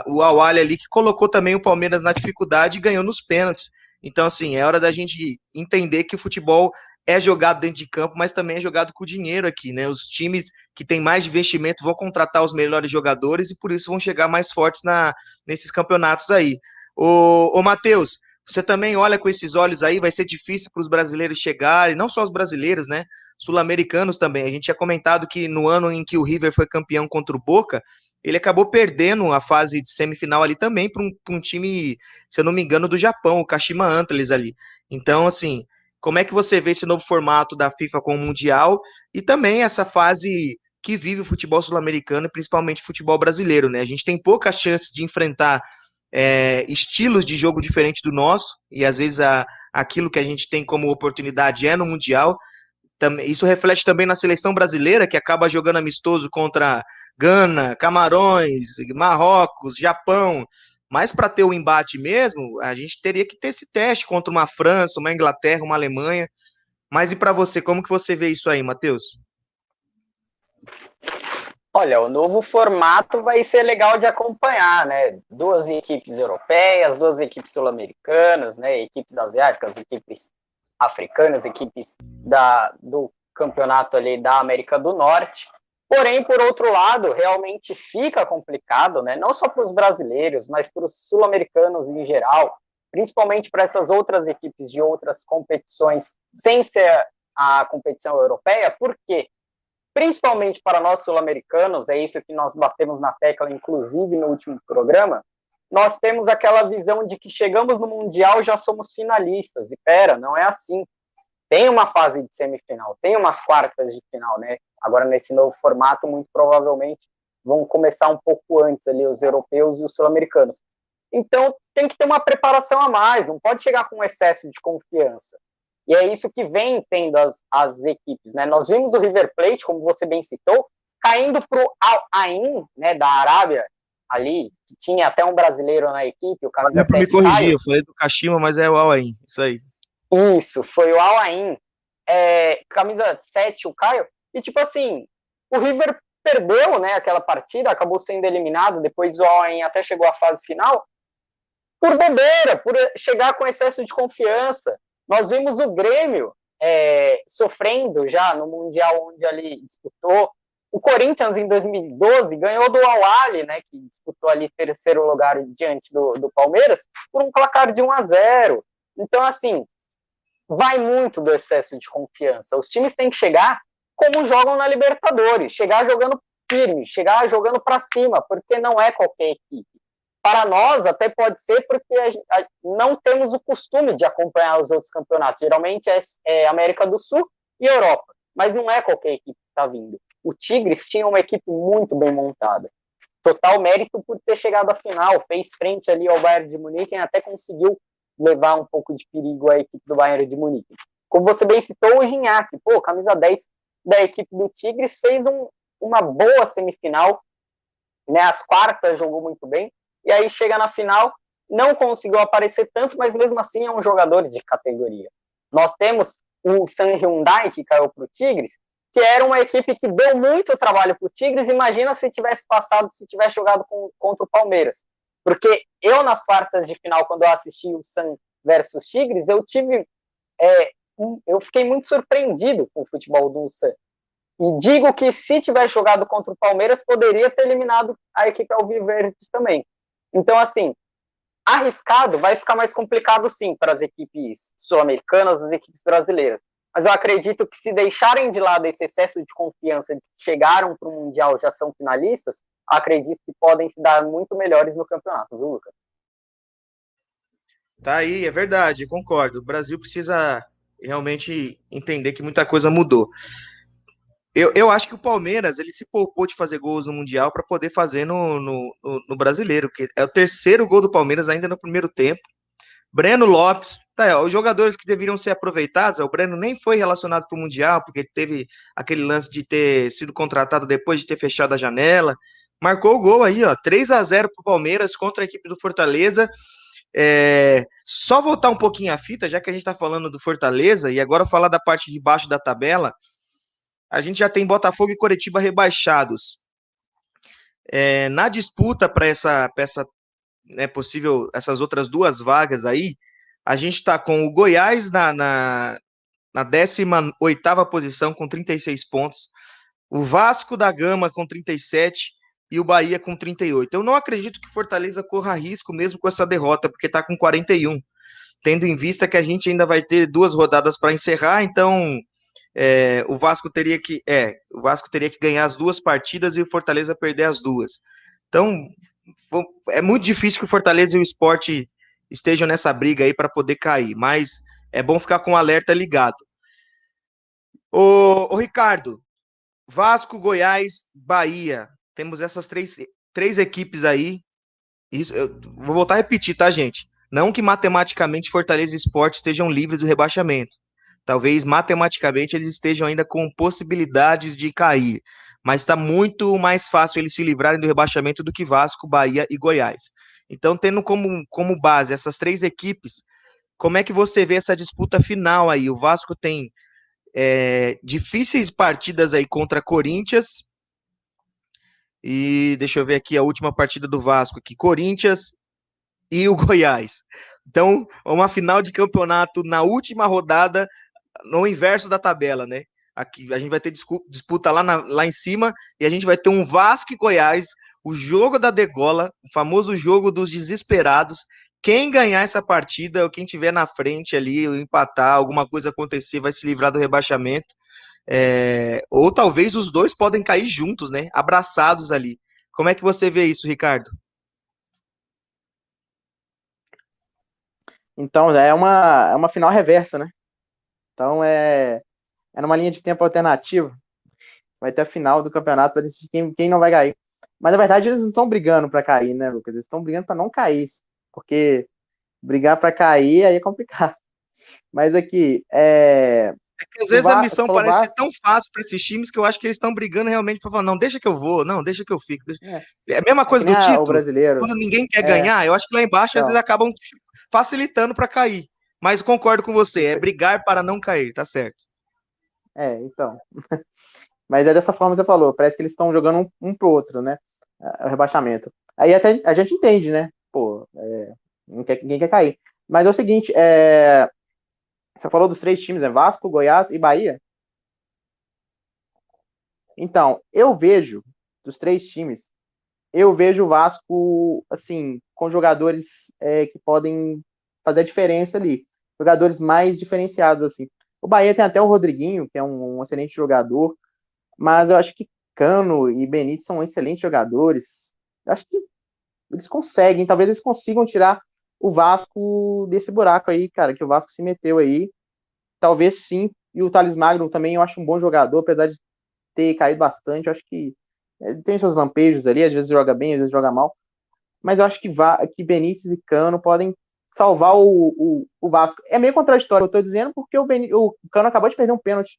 o Awali ali, que colocou também o Palmeiras na dificuldade e ganhou nos pênaltis. Então, assim, é hora da gente entender que o futebol é jogado dentro de campo, mas também é jogado com dinheiro aqui, né? Os times que têm mais investimento vão contratar os melhores jogadores e por isso vão chegar mais fortes na, nesses campeonatos aí. Ô, ô Matheus, você também olha com esses olhos aí, vai ser difícil para os brasileiros chegarem, não só os brasileiros, né? Sul-americanos também. A gente tinha comentado que no ano em que o River foi campeão contra o Boca, ele acabou perdendo a fase de semifinal ali também para um, um, time, se eu não me engano, do Japão, o Kashima Antlers ali. Então, assim, como é que você vê esse novo formato da FIFA com o Mundial e também essa fase que vive o futebol sul-americano e principalmente o futebol brasileiro, né? A gente tem poucas chances de enfrentar é, estilos de jogo diferentes do nosso, e às vezes a, aquilo que a gente tem como oportunidade é no Mundial. Isso reflete também na seleção brasileira, que acaba jogando amistoso contra Gana, Camarões, Marrocos, Japão. Mas para ter o embate mesmo, a gente teria que ter esse teste contra uma França, uma Inglaterra, uma Alemanha. Mas e para você, como que você vê isso aí, Matheus? Olha, o novo formato vai ser legal de acompanhar, né? Duas equipes europeias, duas equipes sul-americanas, né? Equipes asiáticas, equipes africanas, equipes da, do campeonato ali da América do Norte. Porém, por outro lado, realmente fica complicado, né? Não só para os brasileiros, mas para os sul-americanos em geral, principalmente para essas outras equipes de outras competições, sem ser a competição europeia, por quê? principalmente para nós sul-americanos, é isso que nós batemos na tecla, inclusive no último programa, nós temos aquela visão de que chegamos no Mundial já somos finalistas. E pera, não é assim. Tem uma fase de semifinal, tem umas quartas de final, né? Agora, nesse novo formato, muito provavelmente vão começar um pouco antes ali, os europeus e os sul-americanos. Então, tem que ter uma preparação a mais, não pode chegar com excesso de confiança. E é isso que vem tendo as, as equipes, né? Nós vimos o River Plate, como você bem citou, caindo para o Al Ain, né, da Arábia, ali, que tinha até um brasileiro na equipe, o camisa é me corrigir, eu falei do Kashima, mas é o Al Ain, isso aí. Isso, foi o Al Ain, é, camisa 7, o Caio, e tipo assim, o River perdeu, né, aquela partida, acabou sendo eliminado, depois o Al Ain até chegou à fase final, por bobeira, por chegar com excesso de confiança, nós vimos o Grêmio é, sofrendo já no Mundial onde ele disputou. O Corinthians, em 2012, ganhou do Awali, né, que disputou ali terceiro lugar diante do, do Palmeiras, por um placar de 1 a 0. Então, assim, vai muito do excesso de confiança. Os times têm que chegar como jogam na Libertadores, chegar jogando firme, chegar jogando para cima, porque não é qualquer equipe. Para nós, até pode ser porque a, a, não temos o costume de acompanhar os outros campeonatos. Geralmente é, é América do Sul e Europa, mas não é qualquer equipe que está vindo. O Tigres tinha uma equipe muito bem montada. Total mérito por ter chegado à final, fez frente ali ao Bayern de Munique e até conseguiu levar um pouco de perigo à equipe do Bayern de Munique. Como você bem citou, o Gignac, pô, camisa 10 da equipe do Tigres, fez um, uma boa semifinal, né, as quartas jogou muito bem, e aí chega na final, não conseguiu aparecer tanto, mas mesmo assim é um jogador de categoria. Nós temos o San Hyundai, que caiu para o Tigres, que era uma equipe que deu muito trabalho para o Tigres. Imagina se tivesse passado, se tivesse jogado com, contra o Palmeiras. Porque eu, nas quartas de final, quando eu assisti o San versus Tigres, eu tive. É, eu fiquei muito surpreendido com o futebol do San. E digo que se tivesse jogado contra o Palmeiras, poderia ter eliminado a equipe Alviverde também. Então, assim, arriscado vai ficar mais complicado sim para as equipes sul-americanas, as equipes brasileiras. Mas eu acredito que se deixarem de lado esse excesso de confiança de que chegaram para o Mundial já são finalistas, acredito que podem se dar muito melhores no campeonato, viu, Lucas? Tá aí, é verdade, concordo. O Brasil precisa realmente entender que muita coisa mudou. Eu, eu acho que o Palmeiras ele se poupou de fazer gols no Mundial para poder fazer no, no, no, no, brasileiro, que é o terceiro gol do Palmeiras ainda no primeiro tempo. Breno Lopes, tá, ó, os jogadores que deveriam ser aproveitados, o Breno nem foi relacionado para o Mundial, porque teve aquele lance de ter sido contratado depois de ter fechado a janela. Marcou o gol aí, ó, 3 a 0 para o Palmeiras contra a equipe do Fortaleza. É, só voltar um pouquinho a fita, já que a gente está falando do Fortaleza, e agora falar da parte de baixo da tabela a gente já tem Botafogo e Coritiba rebaixados. É, na disputa para essa, essa né, possível, essas outras duas vagas aí, a gente está com o Goiás na, na, na 18 posição, com 36 pontos, o Vasco da Gama com 37 e o Bahia com 38. Eu não acredito que Fortaleza corra risco mesmo com essa derrota, porque está com 41, tendo em vista que a gente ainda vai ter duas rodadas para encerrar, então é, o Vasco teria que é, o Vasco teria que ganhar as duas partidas e o Fortaleza perder as duas. Então é muito difícil que o Fortaleza e o Esporte estejam nessa briga aí para poder cair, mas é bom ficar com o alerta ligado. Ô, ô Ricardo, Vasco, Goiás, Bahia, temos essas três, três equipes aí. Isso, eu vou voltar a repetir, tá, gente? Não que matematicamente Fortaleza e Esporte estejam livres do rebaixamento. Talvez matematicamente eles estejam ainda com possibilidades de cair. Mas está muito mais fácil eles se livrarem do rebaixamento do que Vasco, Bahia e Goiás. Então, tendo como, como base essas três equipes, como é que você vê essa disputa final aí? O Vasco tem é, difíceis partidas aí contra Corinthians, e deixa eu ver aqui a última partida do Vasco aqui, Corinthians e o Goiás. Então, uma final de campeonato na última rodada, no inverso da tabela, né? Aqui a gente vai ter disputa lá, na, lá em cima e a gente vai ter um Vasco e Goiás, o jogo da degola, o famoso jogo dos desesperados. Quem ganhar essa partida, ou quem tiver na frente ali, empatar, alguma coisa acontecer, vai se livrar do rebaixamento. É, ou talvez os dois podem cair juntos, né? Abraçados ali. Como é que você vê isso, Ricardo? Então, é uma, é uma final reversa, né? Então, é, é numa linha de tempo alternativa. Vai ter a final do campeonato para decidir quem, quem não vai cair. Mas, na verdade, eles não estão brigando para cair, né, Lucas? Eles estão brigando para não cair. Porque brigar para cair aí é complicado. Mas aqui, é, é que às vezes a missão parece ser tão fácil para esses times que eu acho que eles estão brigando realmente para falar, não, deixa que eu vou, não, deixa que eu fico. Deixa... É. é. a mesma coisa do título. Brasileiro. Quando ninguém quer é. ganhar, eu acho que lá embaixo então. às vezes acabam facilitando para cair. Mas concordo com você, é brigar para não cair, tá certo. É, então. Mas é dessa forma que você falou, parece que eles estão jogando um, um pro outro, né? O rebaixamento. Aí até a gente entende, né? Pô, é, ninguém quer cair. Mas é o seguinte, é, você falou dos três times, é Vasco, Goiás e Bahia? Então, eu vejo dos três times, eu vejo o Vasco, assim, com jogadores é, que podem fazer a diferença ali. Jogadores mais diferenciados, assim. O Bahia tem até o Rodriguinho, que é um, um excelente jogador, mas eu acho que Cano e Benítez são excelentes jogadores. Eu acho que eles conseguem, talvez eles consigam tirar o Vasco desse buraco aí, cara, que o Vasco se meteu aí. Talvez sim. E o Thales Magno também eu acho um bom jogador, apesar de ter caído bastante. Eu acho que tem seus lampejos ali, às vezes joga bem, às vezes joga mal. Mas eu acho que, que Benítez e Cano podem salvar o, o, o Vasco. É meio contraditório, eu estou dizendo, porque o, ben, o Cano acabou de perder um pênalti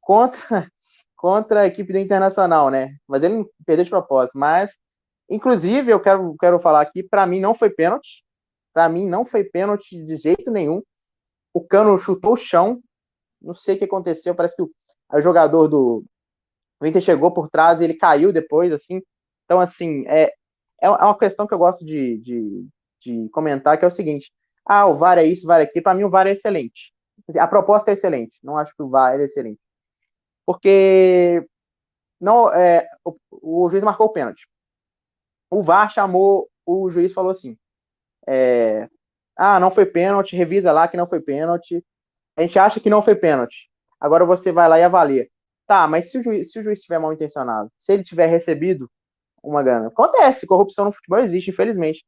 contra, contra a equipe do Internacional, né? Mas ele perdeu de propósito. Mas, inclusive, eu quero, quero falar aqui, para mim não foi pênalti. Para mim, não foi pênalti de jeito nenhum. O Cano chutou o chão. Não sei o que aconteceu. Parece que o, o jogador do o Inter chegou por trás e ele caiu depois, assim. Então, assim, é, é, uma questão que eu gosto de, de, de comentar, que é o seguinte. Ah, o VAR é isso, o VAR é aquilo. Para mim, o VAR é excelente. A proposta é excelente. Não acho que o VAR é excelente. Porque não, é, o, o juiz marcou o pênalti. O VAR chamou, o juiz falou assim: é, ah, não foi pênalti, revisa lá que não foi pênalti. A gente acha que não foi pênalti. Agora você vai lá e avalia. Tá, mas se o juiz, se o juiz estiver mal intencionado, se ele tiver recebido uma grana, acontece, corrupção no futebol existe, infelizmente.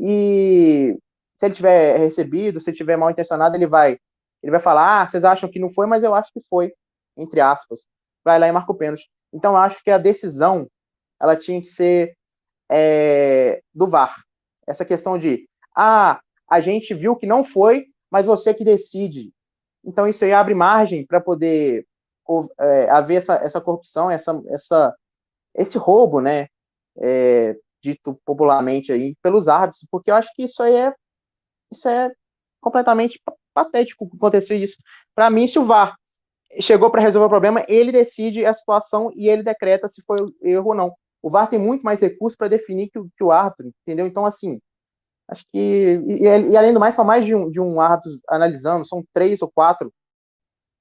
E se ele tiver recebido, se ele tiver mal intencionado, ele vai, ele vai falar: "Ah, vocês acham que não foi, mas eu acho que foi", entre aspas. Vai lá e marca o pênalti. Então eu acho que a decisão ela tinha que ser é, do VAR. Essa questão de, ah, a gente viu que não foi, mas você que decide. Então isso aí abre margem para poder é, haver essa, essa corrupção, essa, essa, esse roubo, né, é, dito popularmente aí pelos árbitros, porque eu acho que isso aí é, isso é completamente patético acontecer isso. Para mim, se o VAR chegou para resolver o problema, ele decide a situação e ele decreta se foi erro ou não. O VAR tem muito mais recursos para definir que o, que o árbitro, entendeu? Então, assim, Acho que. E, e, além do mais, são mais de um, de um árbitro analisando, são três ou quatro.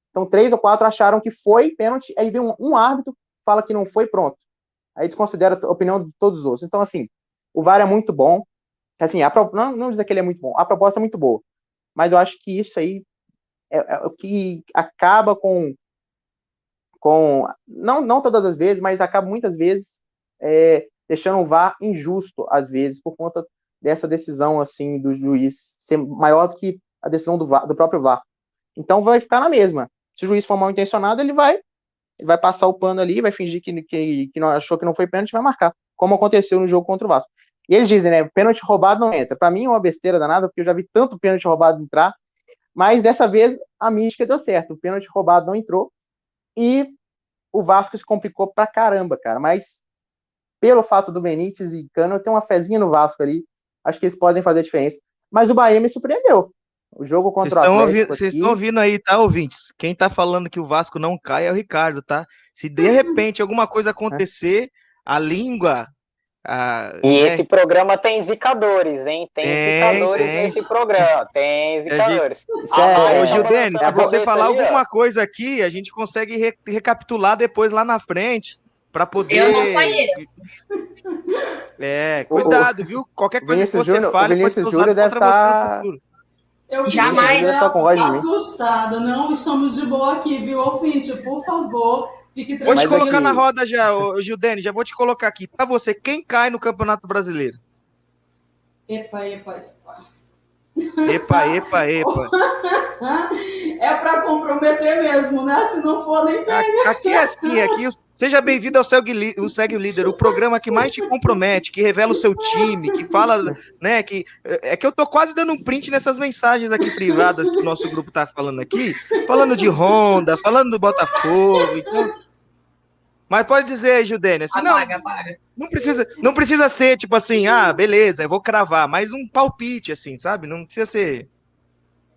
Então, três ou quatro acharam que foi pênalti, aí vem um, um árbitro, fala que não foi, pronto. Aí desconsidera a opinião de todos os outros. Então, assim, o VAR é muito bom. Assim, a, não, não dizer que ele é muito bom, a proposta é muito boa. Mas eu acho que isso aí é, é o que acaba com. com não, não todas as vezes, mas acaba muitas vezes é, deixando o VAR injusto, às vezes, por conta dessa decisão assim do juiz ser maior do que a decisão do, VAR, do próprio VAR. Então vai ficar na mesma. Se o juiz for mal intencionado, ele vai ele vai passar o pano ali, vai fingir que, que, que não achou que não foi pênalti, vai marcar, como aconteceu no jogo contra o Vasco. E eles dizem, né, pênalti roubado não entra. Para mim é uma besteira danada, porque eu já vi tanto pênalti roubado entrar, mas dessa vez a mística deu certo. O pênalti roubado não entrou e o Vasco se complicou pra caramba, cara. Mas pelo fato do Benítez e Cano, eu tenho uma fezinha no Vasco ali. Acho que eles podem fazer diferença. Mas o Bahia me surpreendeu. O jogo contra vocês o Atlético. Vocês estão ouvindo aí, tá, ouvintes? Quem tá falando que o Vasco não cai é o Ricardo, tá? Se de repente alguma coisa acontecer, a língua. A, e né? esse programa tem zicadores, hein? Tem, tem zicadores tem. nesse programa. Tem zicadores. Gente... Ah, é, Ô, Gil Denis, se você falar aí, alguma ó. coisa aqui, a gente consegue re recapitular depois lá na frente. Para poder. Eu não conheço. É, cuidado, viu? Qualquer coisa Vinícius que você Júnior, fale pode ser usado contra estar... você no futuro. Eu Jamais. Eu estou assustada. Não estamos de boa aqui, viu, ouvinte? Por favor, fique tranquilo. Vou te colocar na roda já, Gildene, já vou te colocar aqui. Para você, quem cai no Campeonato Brasileiro? Epa, epa, epa. Epa, epa, epa. É para comprometer mesmo, né? Se não for, nem pega. Aqui é assim, aqui Seja bem-vindo ao Segue, o Segue o Líder, o programa que mais te compromete, que revela o seu time, que fala, né, que é que eu tô quase dando um print nessas mensagens aqui privadas que o nosso grupo tá falando aqui, falando de Honda, falando do Botafogo, então mas pode dizer, Judênia, assim, apaga, não, apaga. não precisa, não precisa ser tipo assim, ah, beleza, eu vou cravar, mas um palpite assim, sabe? Não precisa ser.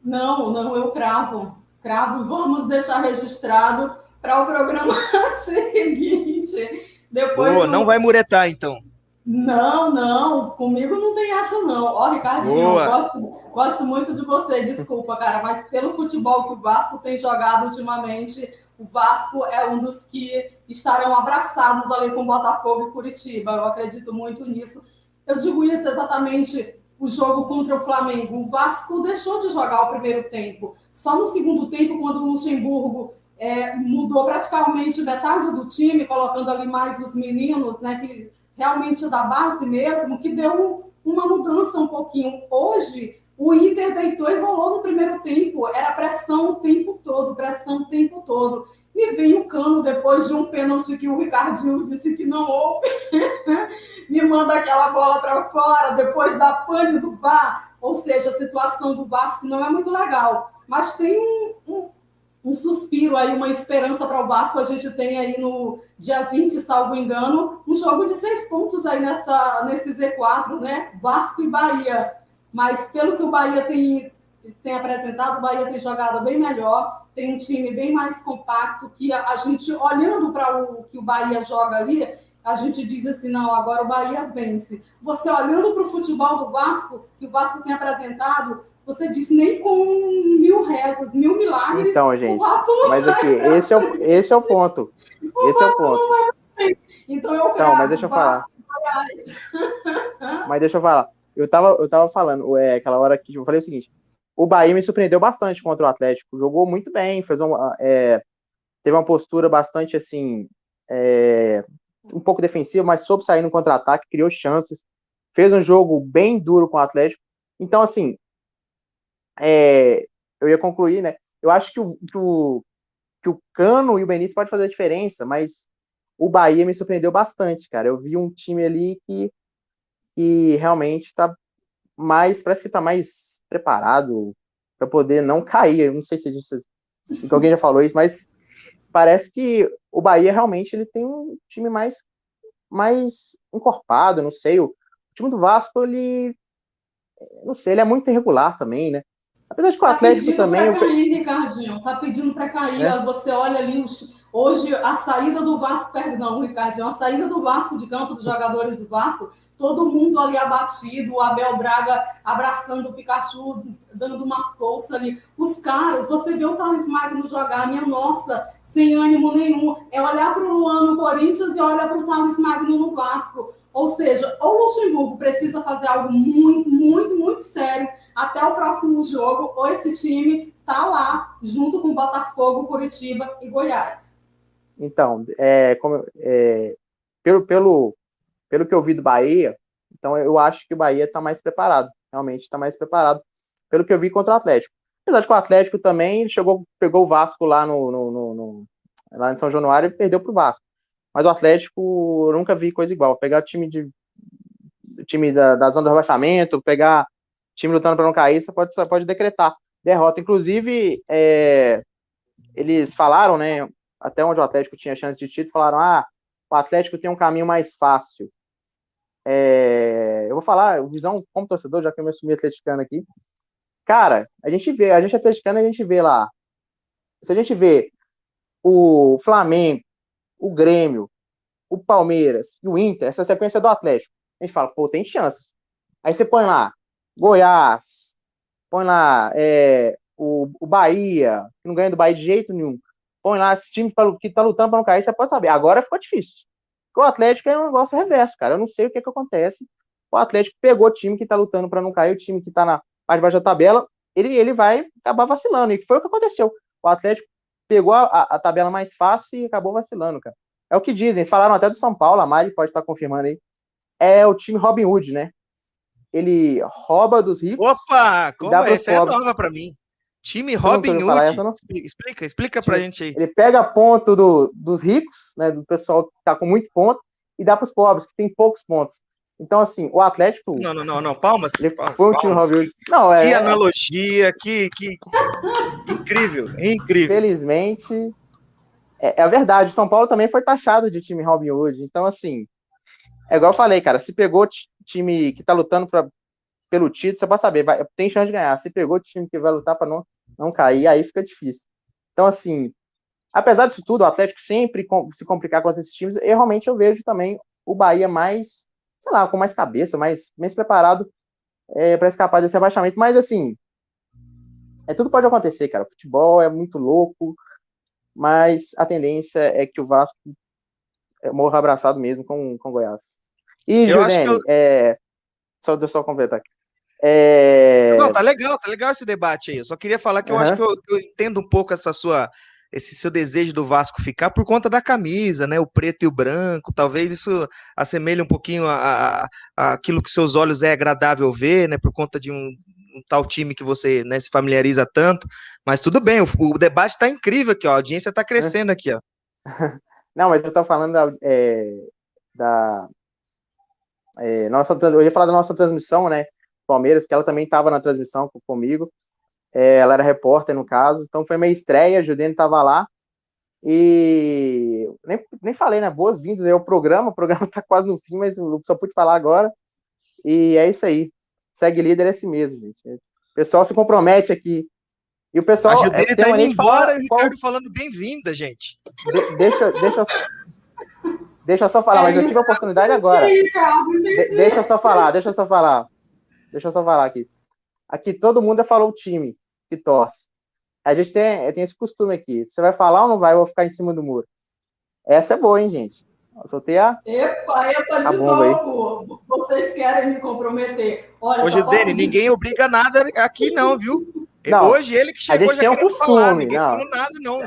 Não, não, eu cravo, cravo. Vamos deixar registrado para o programa seguinte. Depois Boa, não vai muretar, então. Não, não, comigo não tem essa, não. Ó, Ricardinho, eu gosto, gosto muito de você, desculpa, cara, mas pelo futebol que o Vasco tem jogado ultimamente, o Vasco é um dos que estarão abraçados ali com Botafogo e Curitiba. Eu acredito muito nisso. Eu digo isso exatamente o jogo contra o Flamengo. O Vasco deixou de jogar o primeiro tempo. Só no segundo tempo, quando o Luxemburgo é, mudou praticamente metade do time, colocando ali mais os meninos, né, que realmente da base mesmo, que deu uma mudança um pouquinho. Hoje, o Inter deitou e rolou no primeiro tempo, era pressão o tempo todo, pressão o tempo todo. E vem o Cano, depois de um pênalti que o Ricardinho disse que não houve, me manda aquela bola para fora, depois da pane do VAR. Ou seja, a situação do Vasco não é muito legal. Mas tem um, um um suspiro aí, uma esperança para o Vasco. A gente tem aí no dia 20, salvo engano, um jogo de seis pontos aí nessa, nesse Z4, né? Vasco e Bahia. Mas pelo que o Bahia tem, tem apresentado, o Bahia tem jogado bem melhor, tem um time bem mais compacto, que a, a gente, olhando para o que o Bahia joga ali, a gente diz assim, não, agora o Bahia vence. Você olhando para o futebol do Vasco, que o Vasco tem apresentado, você disse nem com mil rezas, mil milagres. Então, gente, mas aqui, esse é, o, esse é o ponto. O esse é o ponto. Então eu Então, mas deixa eu falar. mas deixa eu falar. Eu tava, eu tava falando, é, aquela hora que eu falei o seguinte: o Bahia me surpreendeu bastante contra o Atlético. Jogou muito bem, fez uma, é, teve uma postura bastante assim, é, um pouco defensiva, mas soube sair no contra-ataque, criou chances, fez um jogo bem duro com o Atlético. Então, assim, é, eu ia concluir, né? Eu acho que o, que o, que o Cano e o Benítez pode fazer a diferença, mas o Bahia me surpreendeu bastante, cara. Eu vi um time ali que, que realmente está mais, parece que está mais preparado para poder não cair. Eu não sei se, se, se alguém já falou isso, mas parece que o Bahia realmente ele tem um time mais mais encorpado, não sei. O, o time do Vasco ele não sei, ele é muito irregular também, né? Apesar de que o tá Atlético também. Pra cair, Ricardinho, tá pedindo para cair. É? Você olha ali os, hoje a saída do Vasco, perdão, Ricardinho, a saída do Vasco de campo, dos jogadores do Vasco, todo mundo ali abatido, o Abel Braga abraçando o Pikachu, dando uma força ali. Os caras, você vê o Thales Magno jogar, minha nossa, sem ânimo nenhum. É olhar para o Luan no Corinthians e olhar para o Thales Magno no Vasco. Ou seja, ou o Luxemburgo precisa fazer algo muito, muito, muito sério até o próximo jogo, ou esse time tá lá, junto com Botafogo, Curitiba e Goiás. Então, é, como, é, pelo, pelo, pelo que eu vi do Bahia, então eu acho que o Bahia está mais preparado, realmente está mais preparado, pelo que eu vi contra o Atlético. Apesar que o Atlético também chegou, pegou o Vasco lá no, no, no, no lá em São Januário e perdeu para o Vasco. Mas o Atlético, eu nunca vi coisa igual. Pegar time de time da, da zona do rebaixamento, pegar time lutando para não cair, você pode, você pode decretar derrota. Inclusive, é, eles falaram, né? Até onde o Atlético tinha chance de título, falaram: ah, o Atlético tem um caminho mais fácil. É, eu vou falar, visão como torcedor, já que eu me assumi atleticano aqui. Cara, a gente vê, a gente é atleticano, a gente vê lá. Se a gente vê o Flamengo, o Grêmio, o Palmeiras e o Inter, essa sequência do Atlético, a gente fala, pô, tem chance. Aí você põe lá Goiás, põe lá é, o, o Bahia, que não ganha do Bahia de jeito nenhum. Põe lá esse time que tá lutando para não cair, você pode saber. Agora ficou difícil. Porque o Atlético é um negócio reverso, cara. Eu não sei o que, é que acontece. O Atlético pegou o time que tá lutando para não cair, o time que tá na parte de baixo da tabela, ele, ele vai acabar vacilando. E foi o que aconteceu. O Atlético pegou a, a, tabela mais fácil e acabou vacilando, cara. É o que dizem. Eles falaram até do São Paulo, a Mari pode estar confirmando aí. É o time Robin Hood, né? Ele rouba dos ricos. Opa! Como é? essa pobres. é nova para mim. Time Robin Hood. Essa, não? Explica, explica pra gente aí. Ele pega ponto do, dos ricos, né? Do pessoal que tá com muito ponto, e dá para os pobres, que tem poucos pontos. Então, assim, o Atlético. Não, não, não, não. Palmas. Ele palmas, foi um time Hood. Não, é, que analogia, que, que. incrível, incrível. Felizmente. É, é a verdade. O São Paulo também foi taxado de time Robin Hood. Então, assim. É igual eu falei, cara. Se pegou time que tá lutando pra, pelo título, você pode saber, vai, tem chance de ganhar. Se pegou time que vai lutar para não, não cair, aí fica difícil. Então, assim, apesar disso tudo, o Atlético sempre se complicar com esses times, eu realmente eu vejo também o Bahia mais sei lá, com mais cabeça, mais, mais preparado é, para escapar desse abaixamento. Mas, assim, é, tudo pode acontecer, cara. O futebol é muito louco, mas a tendência é que o Vasco é, morra abraçado mesmo com, com o Goiás. E, Juliane, eu... é, só, deixa eu só completar aqui. É... Não, tá legal, tá legal esse debate aí. Eu só queria falar que eu uhum. acho que eu, eu, entendo um pouco essa sua esse seu desejo do Vasco ficar por conta da camisa, né? O preto e o branco, talvez isso assemelhe um pouquinho a, a, aquilo que seus olhos é agradável ver, né? Por conta de um, um tal time que você né, se familiariza tanto. Mas tudo bem, o, o debate está incrível aqui, ó, a audiência está crescendo aqui, ó. Não, mas eu estou falando da, é, da é, nossa, eu ia falar da nossa transmissão, né? Palmeiras, que ela também estava na transmissão comigo. É, ela era repórter, no caso, então foi minha estreia, a Juliane estava lá, e nem, nem falei, né? Boas-vindas aí ao programa, o programa está quase no fim, mas só pude falar agora, e é isso aí. Segue líder é assim mesmo, gente. O pessoal se compromete aqui. E o pessoal. A Juliane é, tá indo embora e o Ricardo qual... falando bem-vinda, gente. De, deixa, deixa, deixa eu só falar, é mas eu tive a oportunidade agora. De, deixa eu só falar, deixa eu só falar. Deixa eu só falar aqui. Aqui todo mundo já falou o time que torce. A gente tem, tem esse costume aqui. Você vai falar ou não vai? Eu vou ficar em cima do muro. Essa é boa, hein, gente? Eu soltei a. Epa, epa, de novo. Vocês querem me comprometer. Olha, Hoje, Dani, ninguém obriga nada aqui, não, viu? Não, Hoje ele que chegou a gente tem um costume, falar, ninguém não. falou nada, não.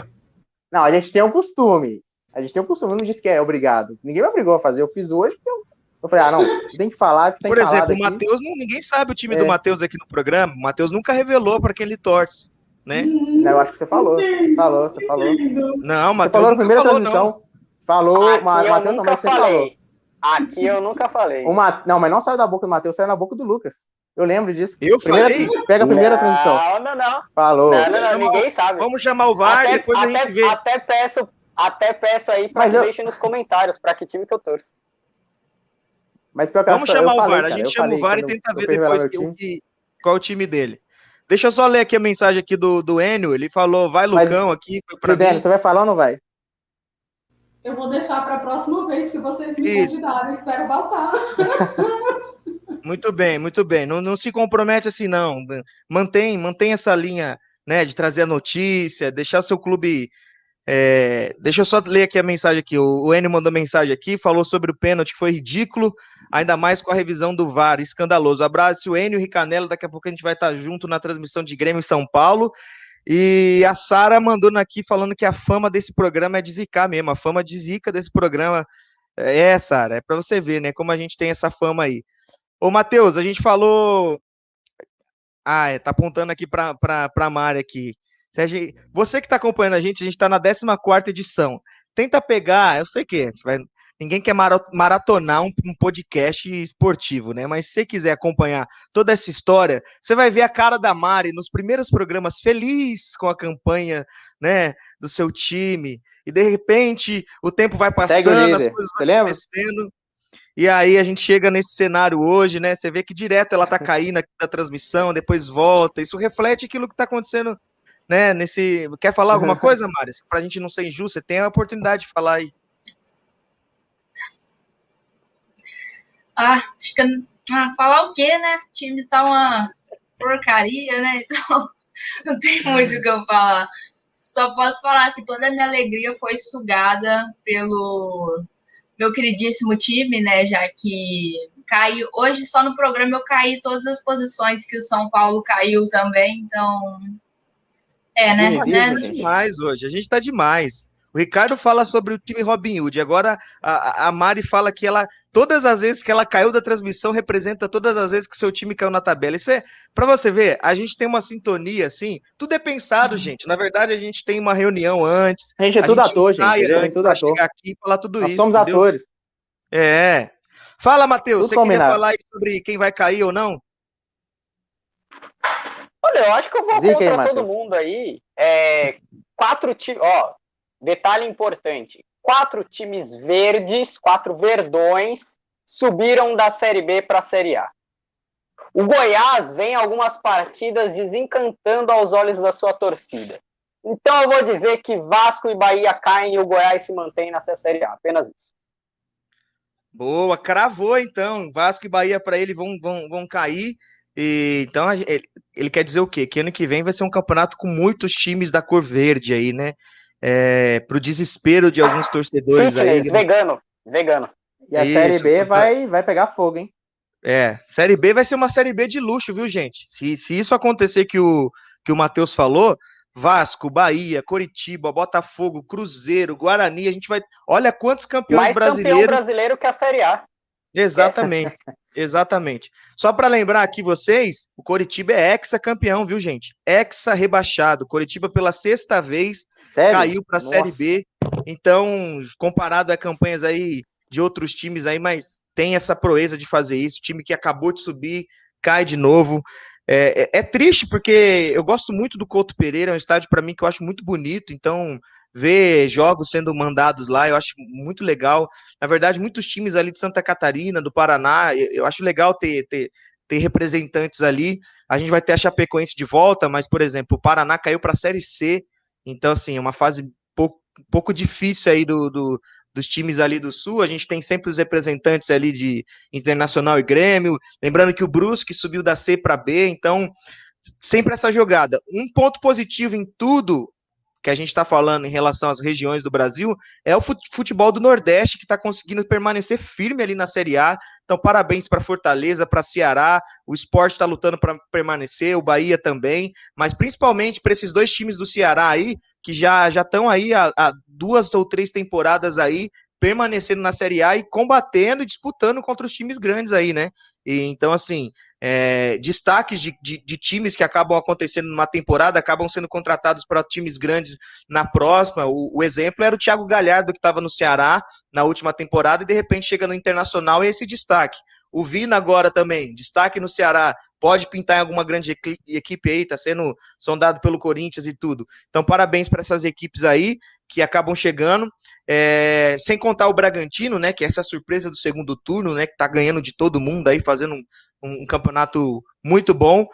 Não, a gente tem um costume. A gente tem um costume, não disse que é obrigado. Ninguém me obrigou a fazer. Eu fiz hoje porque eu eu falei, ah, não, tem que falar que tem Por exemplo, o Matheus, ninguém sabe o time é. do Matheus aqui no programa. O Matheus nunca revelou para quem ele torce, né? Não, eu acho que você falou. Você falou, você falou. Não, Matheus. Você falou na primeira falou, transmissão. Não. Você falou, aqui Matheus também você falou. Aqui eu nunca falei. Uma, não, mas não saiu da boca do Matheus, saiu na boca do Lucas. Eu lembro disso. Eu primeira, falei? Pega a primeira não, transmissão. Não, não, não. Falou. Não, não, não, ninguém sabe. Vamos chamar o VAR até, e depois até, a gente vê. Até peço, até peço aí para que eu... deixem nos comentários para que time que eu torço. Mas Vamos chamar o VAR, a gente chama o VAR e tenta ver depois que, que, qual é o time dele. Deixa eu só ler aqui a mensagem aqui do, do Enio. Ele falou, vai Lucão Mas, aqui. Pra mim. você vai falar ou não vai? Eu vou deixar para a próxima vez que vocês me Isso. convidarem. Espero voltar. Muito bem, muito bem. Não, não se compromete assim, não. Mantém, mantém essa linha né, de trazer a notícia, deixar seu clube. É... Deixa eu só ler aqui a mensagem aqui. O, o Enio mandou mensagem aqui, falou sobre o pênalti que foi ridículo, ainda mais com a revisão do VAR, escandaloso. Abraço, Enio Ricanelo. Daqui a pouco a gente vai estar junto na transmissão de Grêmio São Paulo. E a Sara mandou aqui falando que a fama desse programa é de zicar mesmo. A fama de zica desse programa é, Sara, é para você ver, né? Como a gente tem essa fama aí. Ô, Matheus, a gente falou. Ah, é, tá apontando aqui para a Mari aqui. Você que está acompanhando a gente, a gente está na 14 edição. Tenta pegar, eu sei que é, você vai Ninguém quer maratonar um, um, podcast esportivo, né? Mas se você quiser acompanhar toda essa história, você vai ver a cara da Mari nos primeiros programas feliz com a campanha, né, do seu time. E de repente o tempo vai passando, as coisas vão acontecendo. E aí a gente chega nesse cenário hoje, né? Você vê que direto ela tá caindo aqui da transmissão, depois volta. Isso reflete aquilo que tá acontecendo, né? Nesse. Quer falar alguma coisa, Mari? Pra gente não ser injusto, você tem a oportunidade de falar aí. Ah, acho que. Ah, falar o quê, né? O time tá uma porcaria, né? Então, não tem muito o que eu falar. Só posso falar que toda a minha alegria foi sugada pelo meu queridíssimo time, né? Já que caiu. Hoje, só no programa, eu caí todas as posições que o São Paulo caiu também. Então. É, né? A gente tá demais hoje. A gente tá demais. O Ricardo fala sobre o time Robin Hood. Agora a, a Mari fala que ela, todas as vezes que ela caiu da transmissão, representa todas as vezes que seu time caiu na tabela. Isso é, para você ver, a gente tem uma sintonia assim. Tudo é pensado, uhum. gente. Na verdade, a gente tem uma reunião antes. A gente é tudo ator, gente. É tudo ator. chegar aqui e falar tudo Nós isso. Somos entendeu? atores. É. Fala, Matheus. Você combinado. queria falar sobre quem vai cair ou não? Olha, eu acho que eu vou Zica contra aí, todo mundo aí. É, quatro times. Ó, Detalhe importante: quatro times verdes, quatro verdões, subiram da Série B para a Série A. O Goiás vem algumas partidas desencantando aos olhos da sua torcida. Então eu vou dizer que Vasco e Bahia caem e o Goiás se mantém nessa Série A. Apenas isso. Boa, cravou então. Vasco e Bahia para ele vão, vão, vão cair. E, então ele, ele, quer dizer o quê? Que ano que vem vai ser um campeonato com muitos times da cor verde aí, né? É, para o desespero de alguns torcedores Fitness, aí. Né? Vegano, vegano. E a Isso, Série B vai, vai pegar fogo, hein? É, Série B vai ser uma Série B de luxo, viu, gente? Se, se isso acontecer que o, que o Matheus falou, Vasco, Bahia, Coritiba, Botafogo, Cruzeiro, Guarani, a gente vai. Olha quantos campeões Mais brasileiros. Campeão brasileiro que a Série A. Exatamente. Exatamente. Só para lembrar aqui vocês, o Coritiba é ex-campeão, viu, gente? Exa rebaixado. Coritiba pela sexta vez Sério? caiu para a Série B. Então, comparado a campanhas aí de outros times aí, mas tem essa proeza de fazer isso. O time que acabou de subir cai de novo. É, é, é triste porque eu gosto muito do Couto Pereira, é um estádio para mim que eu acho muito bonito. Então, ver jogos sendo mandados lá, eu acho muito legal. Na verdade, muitos times ali de Santa Catarina, do Paraná, eu acho legal ter, ter, ter representantes ali. A gente vai ter a Chapecoense de volta, mas, por exemplo, o Paraná caiu para a Série C, então, assim, é uma fase pouco, pouco difícil aí do, do, dos times ali do Sul. A gente tem sempre os representantes ali de Internacional e Grêmio. Lembrando que o Brusque subiu da C para B, então sempre essa jogada. Um ponto positivo em tudo que a gente está falando em relação às regiões do Brasil é o futebol do Nordeste que está conseguindo permanecer firme ali na Série A. Então, parabéns para Fortaleza, para Ceará. O esporte está lutando para permanecer, o Bahia também, mas principalmente para esses dois times do Ceará aí, que já estão aí há, há duas ou três temporadas aí permanecendo na Série A e combatendo e disputando contra os times grandes aí, né? E, então, assim, é, destaques de, de, de, times que acabam acontecendo numa temporada, acabam sendo contratados para times grandes na próxima. O, o exemplo era o Thiago Galhardo, que estava no Ceará na última temporada e de repente chega no Internacional e esse destaque. O Vina agora também, destaque no Ceará, pode pintar em alguma grande equipe aí, está sendo sondado pelo Corinthians e tudo. Então, parabéns para essas equipes aí que acabam chegando. É, sem contar o Bragantino, né? Que é essa surpresa do segundo turno, né? Que está ganhando de todo mundo aí, fazendo um, um campeonato muito bom.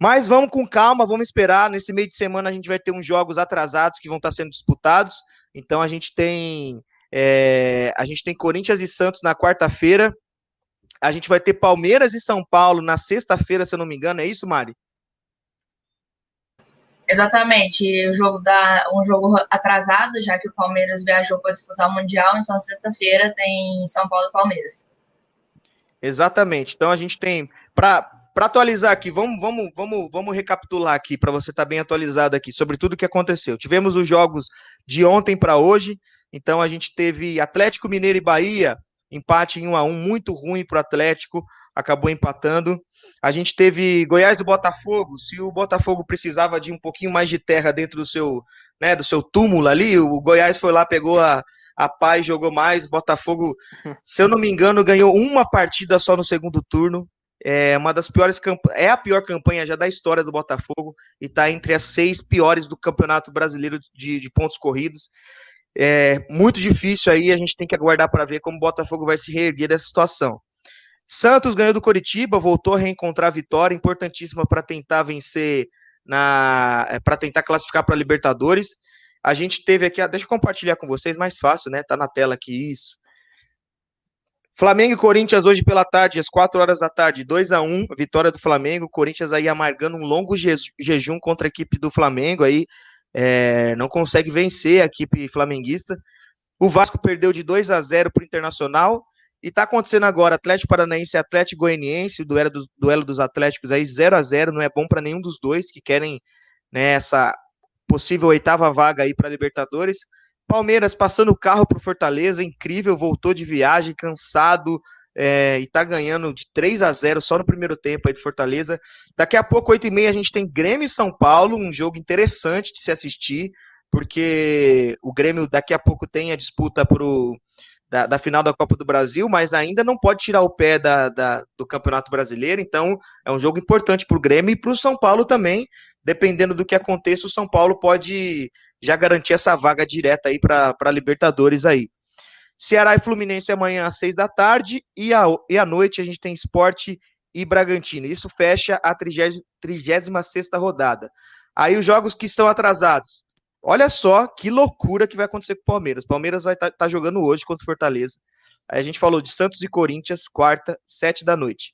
Mas vamos com calma, vamos esperar. Nesse meio de semana a gente vai ter uns jogos atrasados que vão estar sendo disputados. Então a gente tem é, a gente tem Corinthians e Santos na quarta-feira. A gente vai ter Palmeiras e São Paulo na sexta-feira, se eu não me engano. É isso, Mari? Exatamente, o jogo um jogo atrasado, já que o Palmeiras viajou para disputar o Mundial, então sexta-feira tem São Paulo e Palmeiras. Exatamente. Então a gente tem para para atualizar aqui, vamos, vamos, vamos, vamos recapitular aqui para você estar tá bem atualizado aqui sobre tudo o que aconteceu. Tivemos os jogos de ontem para hoje, então a gente teve Atlético Mineiro e Bahia, empate em 1 a 1 muito ruim para o Atlético, acabou empatando. A gente teve Goiás e Botafogo. Se o Botafogo precisava de um pouquinho mais de terra dentro do seu, né, do seu túmulo ali, o Goiás foi lá, pegou a, a paz, jogou mais. Botafogo, se eu não me engano, ganhou uma partida só no segundo turno. É uma das piores é a pior campanha já da história do Botafogo e está entre as seis piores do Campeonato Brasileiro de, de pontos corridos. É muito difícil aí, a gente tem que aguardar para ver como o Botafogo vai se reerguer dessa situação. Santos ganhou do Coritiba, voltou a reencontrar a vitória, importantíssima para tentar vencer na é, para tentar classificar para Libertadores. A gente teve aqui, deixa eu compartilhar com vocês, mais fácil, né? Tá na tela aqui isso. Flamengo e Corinthians hoje pela tarde, às 4 horas da tarde, 2 a 1 vitória do Flamengo. Corinthians aí amargando um longo je jejum contra a equipe do Flamengo aí, é, não consegue vencer a equipe flamenguista. O Vasco perdeu de 2 a 0 para o Internacional. E está acontecendo agora Atlético Paranaense e Atlético Goianiense, o duelo dos, duelo dos Atléticos aí 0 a 0 não é bom para nenhum dos dois que querem né, essa possível oitava vaga aí para Libertadores. Palmeiras passando o carro para Fortaleza, incrível, voltou de viagem, cansado, é, e tá ganhando de 3 a 0 só no primeiro tempo aí do Fortaleza. Daqui a pouco, 8 e meia, a gente tem Grêmio e São Paulo, um jogo interessante de se assistir, porque o Grêmio daqui a pouco tem a disputa pro, da, da final da Copa do Brasil, mas ainda não pode tirar o pé da, da do Campeonato Brasileiro, então é um jogo importante para o Grêmio e para o São Paulo também, dependendo do que aconteça, o São Paulo pode já garantir essa vaga direta aí para Libertadores aí. Ceará e Fluminense amanhã às seis da tarde e, a, e à noite a gente tem Esporte e Bragantino. Isso fecha a 36 rodada. Aí os jogos que estão atrasados. Olha só que loucura que vai acontecer com o Palmeiras. Palmeiras vai estar tá, tá jogando hoje contra o Fortaleza. A gente falou de Santos e Corinthians, quarta, sete da noite.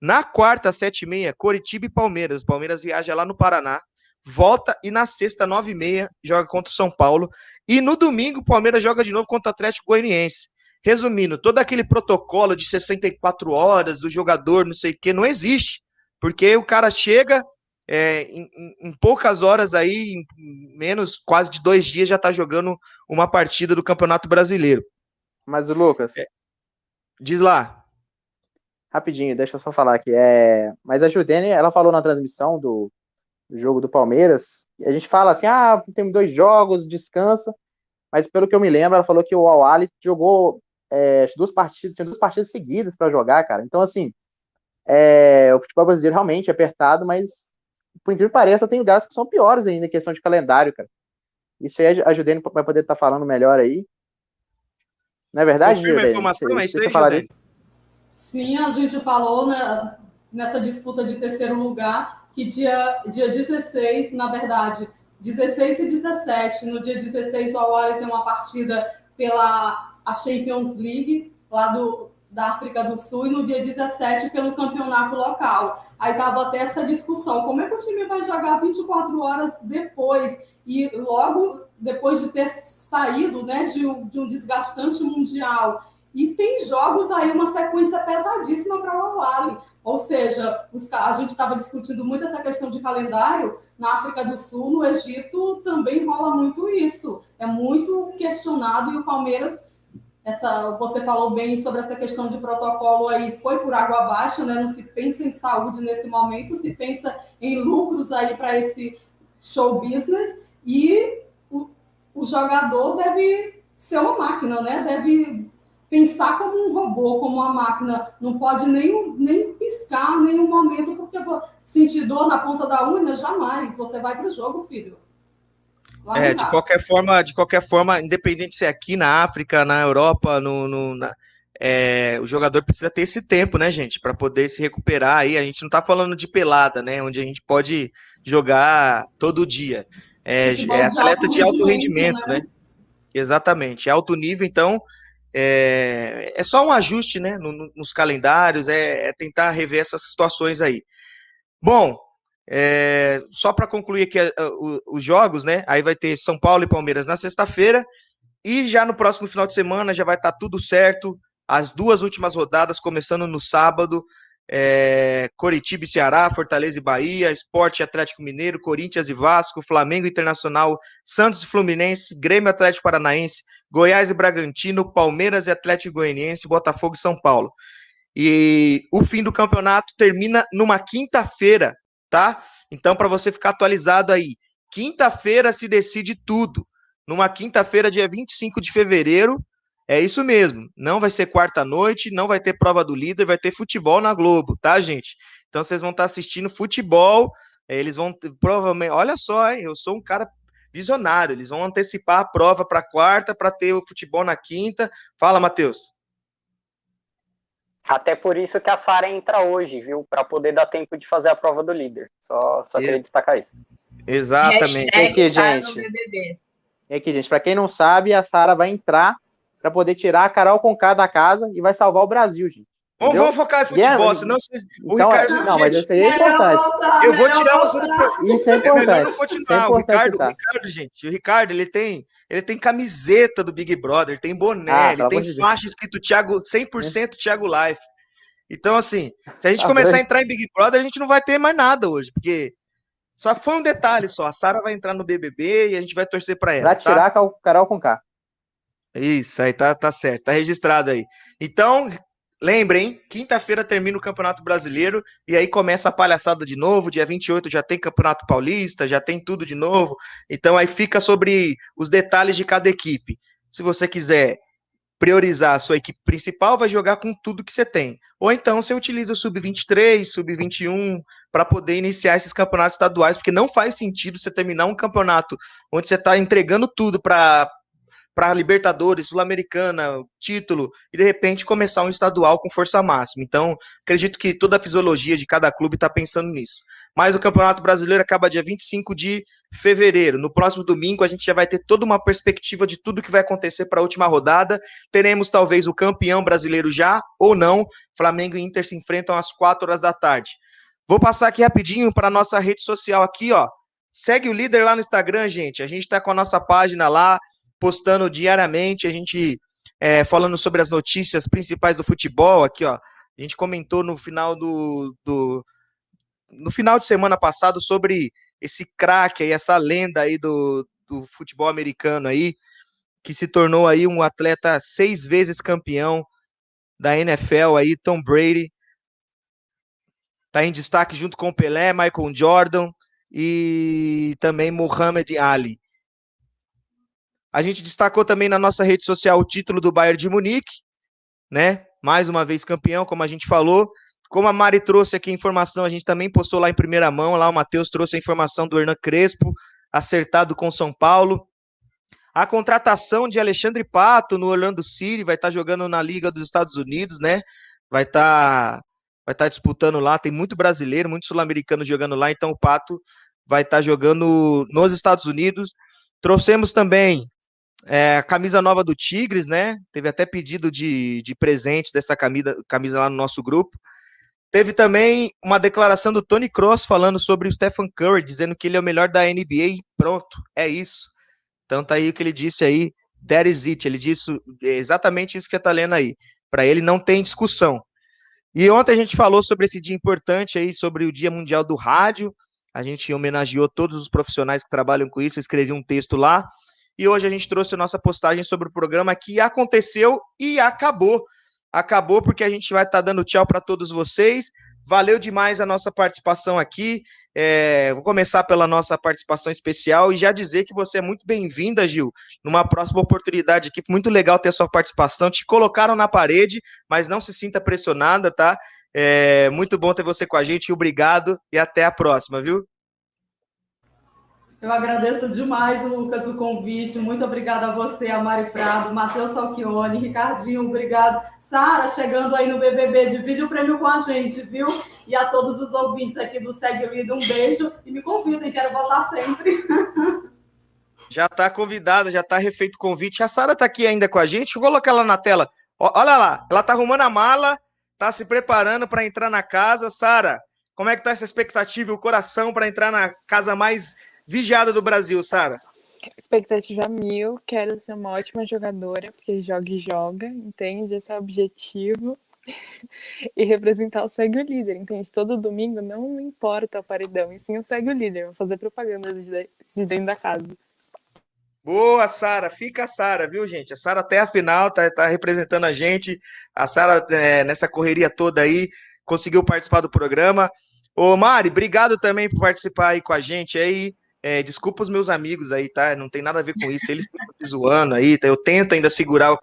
Na quarta, sete e meia, Coritiba e Palmeiras. O Palmeiras viaja lá no Paraná volta e na sexta, nove e meia, joga contra o São Paulo. E no domingo, o Palmeiras joga de novo contra o Atlético Goianiense. Resumindo, todo aquele protocolo de 64 horas do jogador, não sei o que, não existe. Porque o cara chega é, em, em, poucas horas aí, em menos quase de dois dias, já tá jogando uma partida do Campeonato Brasileiro. Mas o Lucas. É, diz lá. Rapidinho, deixa eu só falar aqui. É, mas a Judene, ela falou na transmissão do, jogo do Palmeiras, a gente fala assim, ah, tem dois jogos, descansa, mas pelo que eu me lembro, ela falou que o Al jogou é, duas partidas, tinha duas partidas seguidas para jogar, cara. Então, assim, é, o futebol brasileiro realmente é apertado, mas por incrível que pareça, tem lugares que são piores ainda em questão de calendário, cara. Isso aí a Judene vai poder estar tá falando melhor aí. Não é verdade, Confirma a informação, é isso aí, Sim, a gente falou né, nessa disputa de terceiro lugar que dia, dia 16, na verdade, 16 e 17, no dia 16 o Awali tem uma partida pela a Champions League, lá do, da África do Sul, e no dia 17 pelo campeonato local. Aí estava até essa discussão, como é que o time vai jogar 24 horas depois, e logo depois de ter saído né, de, um, de um desgastante mundial. E tem jogos aí, uma sequência pesadíssima para o Awali. Ou seja, os, a gente estava discutindo muito essa questão de calendário. Na África do Sul, no Egito, também rola muito isso. É muito questionado e o Palmeiras, essa, você falou bem sobre essa questão de protocolo aí, foi por água abaixo, né? Não se pensa em saúde nesse momento, se pensa em lucros aí para esse show business e o, o jogador deve ser uma máquina, né? Deve pensar como um robô, como uma máquina, não pode nem, nem piscar em nenhum momento, porque sentir dor na ponta da unha, jamais. Você vai para o jogo, filho. É, de qualquer forma, de qualquer forma, independente se é aqui na África, na Europa, no, no na, é, o jogador precisa ter esse tempo, né, gente, para poder se recuperar. Aí a gente não está falando de pelada, né, onde a gente pode jogar todo dia. É, é atleta de alto rendimento, né? né? Exatamente, alto nível. Então é, é só um ajuste, né, no, no, nos calendários, é, é, tentar rever essas situações aí. Bom, é, só para concluir aqui os jogos, né? Aí vai ter São Paulo e Palmeiras na sexta-feira. E já no próximo final de semana já vai estar tá tudo certo as duas últimas rodadas, começando no sábado, é, Coritiba e Ceará, Fortaleza e Bahia, Esporte e Atlético Mineiro, Corinthians e Vasco, Flamengo Internacional, Santos e Fluminense, Grêmio Atlético Paranaense, Goiás e Bragantino, Palmeiras e Atlético Goianiense, Botafogo e São Paulo. E o fim do campeonato termina numa quinta-feira, tá? Então, para você ficar atualizado aí, quinta-feira se decide tudo. Numa quinta-feira, dia 25 de fevereiro, é isso mesmo. Não vai ser quarta-noite, não vai ter prova do líder, vai ter futebol na Globo, tá, gente? Então vocês vão estar assistindo futebol. Eh, eles vão provavelmente. Olha só, hein, eu sou um cara visionário. Eles vão antecipar a prova para quarta para ter o futebol na quinta. Fala, Matheus. Até por isso que a Sara entra hoje, viu? Para poder dar tempo de fazer a prova do líder. Só, só queria destacar isso. Exatamente. E aqui, gente. E aqui, gente, para quem não sabe, a Sara vai entrar para poder tirar a Carol Conká da casa e vai salvar o Brasil, gente. Vamos, vamos focar em futebol, yeah, senão o então, Ricardo. Não, mas isso aí é importante. Eu vou tirar você do Isso é importante. É melhor continuar. É importante o, Ricardo, o Ricardo, gente, o Ricardo, ele tem, ele tem camiseta do Big Brother, tem boné, ah, ele tem faixa escrito Thiago, 100% Thiago Life. Então, assim, se a gente ah, começar a entrar em Big Brother, a gente não vai ter mais nada hoje, porque só foi um detalhe só. A Sara vai entrar no BBB e a gente vai torcer para ela. Pra tirar tá? Carol com K. Isso, aí tá, tá certo, tá registrado aí. Então, lembrem, quinta-feira termina o Campeonato Brasileiro e aí começa a palhaçada de novo. Dia 28 já tem Campeonato Paulista, já tem tudo de novo. Então aí fica sobre os detalhes de cada equipe. Se você quiser priorizar a sua equipe principal, vai jogar com tudo que você tem. Ou então você utiliza o sub-23, sub-21 para poder iniciar esses campeonatos estaduais, porque não faz sentido você terminar um campeonato onde você está entregando tudo para para Libertadores, Sul-Americana, título, e de repente começar um estadual com força máxima. Então, acredito que toda a fisiologia de cada clube está pensando nisso. Mas o Campeonato Brasileiro acaba dia 25 de fevereiro. No próximo domingo, a gente já vai ter toda uma perspectiva de tudo que vai acontecer para a última rodada. Teremos talvez o campeão brasileiro já ou não. Flamengo e Inter se enfrentam às 4 horas da tarde. Vou passar aqui rapidinho para nossa rede social aqui, ó. Segue o líder lá no Instagram, gente. A gente está com a nossa página lá, postando diariamente, a gente é, falando sobre as notícias principais do futebol. Aqui, ó, a gente comentou no final do, do no final de semana passado sobre esse craque aí, essa lenda aí do, do futebol americano aí, que se tornou aí um atleta seis vezes campeão da NFL aí, Tom Brady. Tá em destaque junto com Pelé, Michael Jordan e também Muhammad Ali. A gente destacou também na nossa rede social o título do Bayern de Munique, né? Mais uma vez campeão, como a gente falou. Como a Mari trouxe aqui a informação, a gente também postou lá em primeira mão. Lá o Matheus trouxe a informação do Hernan Crespo, acertado com São Paulo. A contratação de Alexandre Pato no Orlando City, vai estar tá jogando na Liga dos Estados Unidos, né? Vai estar tá, vai estar tá disputando lá. Tem muito brasileiro, muito sul-americano jogando lá, então o Pato vai estar jogando nos Estados Unidos. Trouxemos também é, a camisa nova do Tigres, né? Teve até pedido de, de presente dessa camisa, camisa lá no nosso grupo. Teve também uma declaração do Tony Cross falando sobre o Stephen Curry, dizendo que ele é o melhor da NBA. Pronto, é isso. Então tá aí o que ele disse aí. That is it. Ele disse exatamente isso que você tá lendo aí. Para ele não tem discussão. E ontem a gente falou sobre esse dia importante aí, sobre o Dia Mundial do Rádio. A gente homenageou todos os profissionais que trabalham com isso. Eu escrevi um texto lá. E hoje a gente trouxe a nossa postagem sobre o programa que aconteceu e acabou. Acabou porque a gente vai estar tá dando tchau para todos vocês. Valeu demais a nossa participação aqui. É, vou começar pela nossa participação especial e já dizer que você é muito bem-vinda, Gil, numa próxima oportunidade aqui. Muito legal ter a sua participação. Te colocaram na parede, mas não se sinta pressionada, tá? É muito bom ter você com a gente. Obrigado e até a próxima, viu? Eu agradeço demais, Lucas, o convite. Muito obrigada a você, a Mari Prado, Matheus Salchione, Ricardinho, obrigado. Sara, chegando aí no BBB, divide o prêmio com a gente, viu? E a todos os ouvintes aqui do Segue o Líder, um beijo e me convidem, quero voltar sempre. Já está convidada, já está refeito o convite. A Sara está aqui ainda com a gente. Vou colocar ela na tela. Olha lá, ela está arrumando a mala, está se preparando para entrar na casa. Sara, como é que está essa expectativa e o coração para entrar na casa mais vigiada do Brasil, Sara? Expectativa mil, quero ser uma ótima jogadora, porque joga e joga, entende? Esse é o objetivo. e representar o Segue o Líder, entende? Todo domingo não importa o paredão, e sim o Segue o Líder, vou fazer propaganda de dentro da casa. Boa, Sara. Fica a Sara, viu, gente? A Sara até a final tá, tá representando a gente. A Sara, é, nessa correria toda aí, conseguiu participar do programa. Ô, Mari, obrigado também por participar aí com a gente aí. É, desculpa os meus amigos aí, tá? Não tem nada a ver com isso. Eles estão me zoando aí. Tá? Eu tento ainda segurar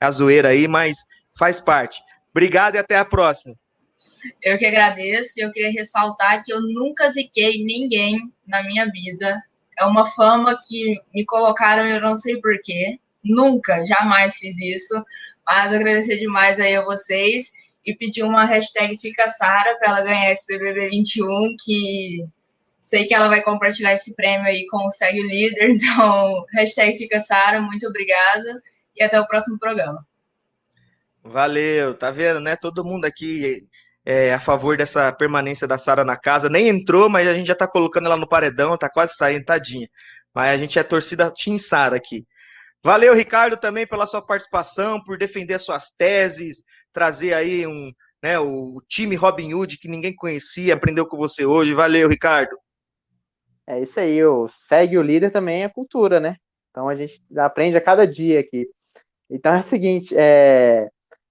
a zoeira aí, mas faz parte. Obrigado e até a próxima. Eu que agradeço. Eu queria ressaltar que eu nunca ziquei ninguém na minha vida é uma fama que me colocaram, eu não sei porquê. Nunca, jamais fiz isso. Mas agradecer demais aí a vocês e pedir uma hashtag Fica Sara para ela ganhar esse BBB 21, que sei que ela vai compartilhar esse prêmio aí com o Segue o Líder. Então, hashtag Fica Sara, muito obrigada e até o próximo programa. Valeu, tá vendo, né? Todo mundo aqui é, a favor dessa permanência da Sara na casa. Nem entrou, mas a gente já tá colocando ela no paredão, tá quase saindo, tadinha. Mas a gente é torcida Team Sara aqui. Valeu, Ricardo, também pela sua participação, por defender suas teses, trazer aí um, né, o time Robin Hood que ninguém conhecia, aprendeu com você hoje. Valeu, Ricardo. É isso aí, o segue o líder também é cultura, né? Então a gente aprende a cada dia aqui. Então é o seguinte, é...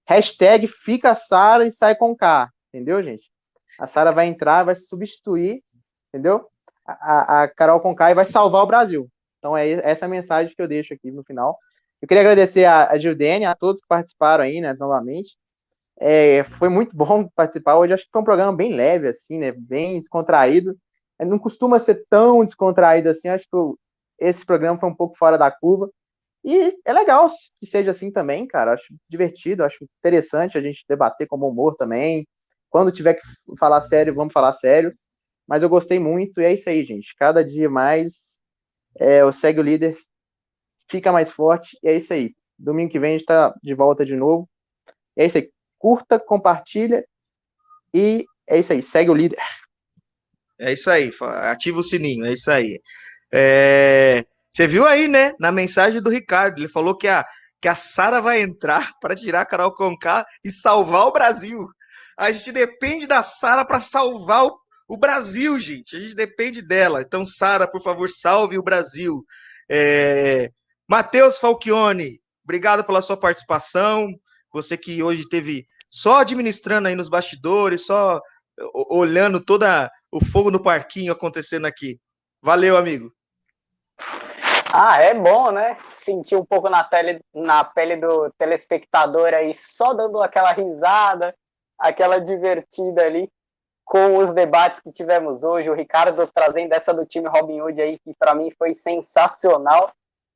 hashtag fica Sara e sai com K entendeu, gente? A Sara vai entrar, vai substituir, entendeu? A, a Carol Conkai vai salvar o Brasil. Então é essa a mensagem que eu deixo aqui no final. Eu queria agradecer a, a Gildene, a todos que participaram aí, né, novamente. É, foi muito bom participar hoje. Acho que foi um programa bem leve, assim, né? Bem descontraído. É, não costuma ser tão descontraído assim. Acho que esse programa foi um pouco fora da curva. E é legal que seja assim também, cara. Acho divertido, acho interessante a gente debater com humor também. Quando tiver que falar sério, vamos falar sério. Mas eu gostei muito e é isso aí, gente. Cada dia mais é, o Segue o Líder fica mais forte e é isso aí. Domingo que vem a gente está de volta de novo. É isso aí. Curta, compartilha e é isso aí. Segue o líder. É isso aí. Ativa o sininho. É isso aí. É... Você viu aí, né? Na mensagem do Ricardo, ele falou que a, que a Sara vai entrar para tirar a Carol Conká e salvar o Brasil. A gente depende da Sara para salvar o, o, Brasil, gente. A gente depende dela. Então, Sara, por favor, salve o Brasil. É... Matheus Falchione, obrigado pela sua participação. Você que hoje teve só administrando aí nos bastidores, só olhando toda o fogo no parquinho acontecendo aqui. Valeu, amigo. Ah, é bom, né? Sentir um pouco na, tele, na pele do telespectador aí, só dando aquela risada, aquela divertida ali com os debates que tivemos hoje. O Ricardo trazendo essa do time Robin Hood aí, que para mim foi sensacional.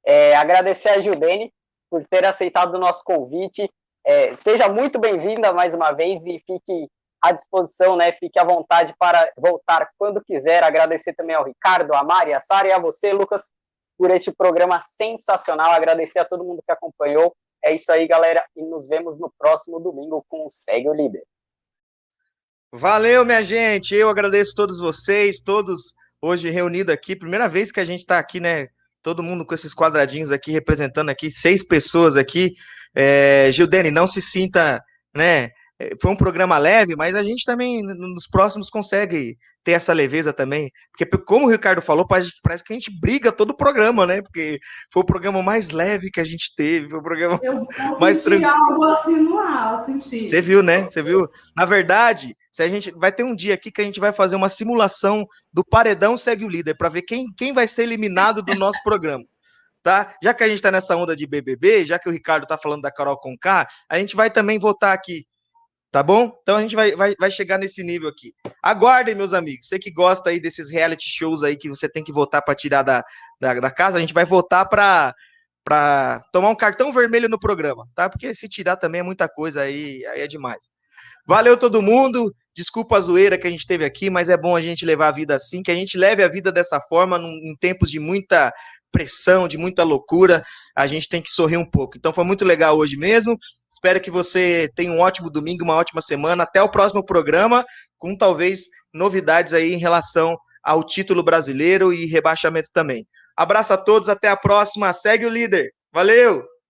É, agradecer a Gildene por ter aceitado o nosso convite. É, seja muito bem-vinda mais uma vez e fique à disposição, né? Fique à vontade para voltar quando quiser. Agradecer também ao Ricardo, a Mari, a Sara e a você, Lucas, por este programa sensacional. Agradecer a todo mundo que acompanhou. É isso aí, galera, e nos vemos no próximo domingo com o Segue o Líder. Valeu, minha gente. Eu agradeço todos vocês, todos hoje reunidos aqui. Primeira vez que a gente está aqui, né? Todo mundo com esses quadradinhos aqui, representando aqui, seis pessoas aqui. É, Gildene, não se sinta, né? É, foi um programa leve, mas a gente também, nos próximos, consegue ter essa leveza também. Porque, como o Ricardo falou, parece que a gente briga todo o programa, né? Porque foi o programa mais leve que a gente teve, foi o programa eu, mais tranquilo. algo assim no ar, eu senti. Você viu, né? Você viu? Na verdade, se a gente vai ter um dia aqui que a gente vai fazer uma simulação do paredão segue o líder, para ver quem, quem vai ser eliminado do nosso programa. Tá? Já que a gente está nessa onda de BBB, já que o Ricardo está falando da Carol Conká, a gente vai também votar aqui Tá bom? Então a gente vai, vai, vai chegar nesse nível aqui. Aguardem, meus amigos. Você que gosta aí desses reality shows aí que você tem que votar para tirar da, da, da, casa, a gente vai votar para para tomar um cartão vermelho no programa, tá? Porque se tirar também é muita coisa aí, aí é demais. Valeu todo mundo. Desculpa a zoeira que a gente teve aqui, mas é bom a gente levar a vida assim, que a gente leve a vida dessa forma num, em tempos de muita pressão, de muita loucura. A gente tem que sorrir um pouco. Então foi muito legal hoje mesmo. Espero que você tenha um ótimo domingo, uma ótima semana. Até o próximo programa, com talvez novidades aí em relação ao título brasileiro e rebaixamento também. Abraço a todos, até a próxima. Segue o líder. Valeu!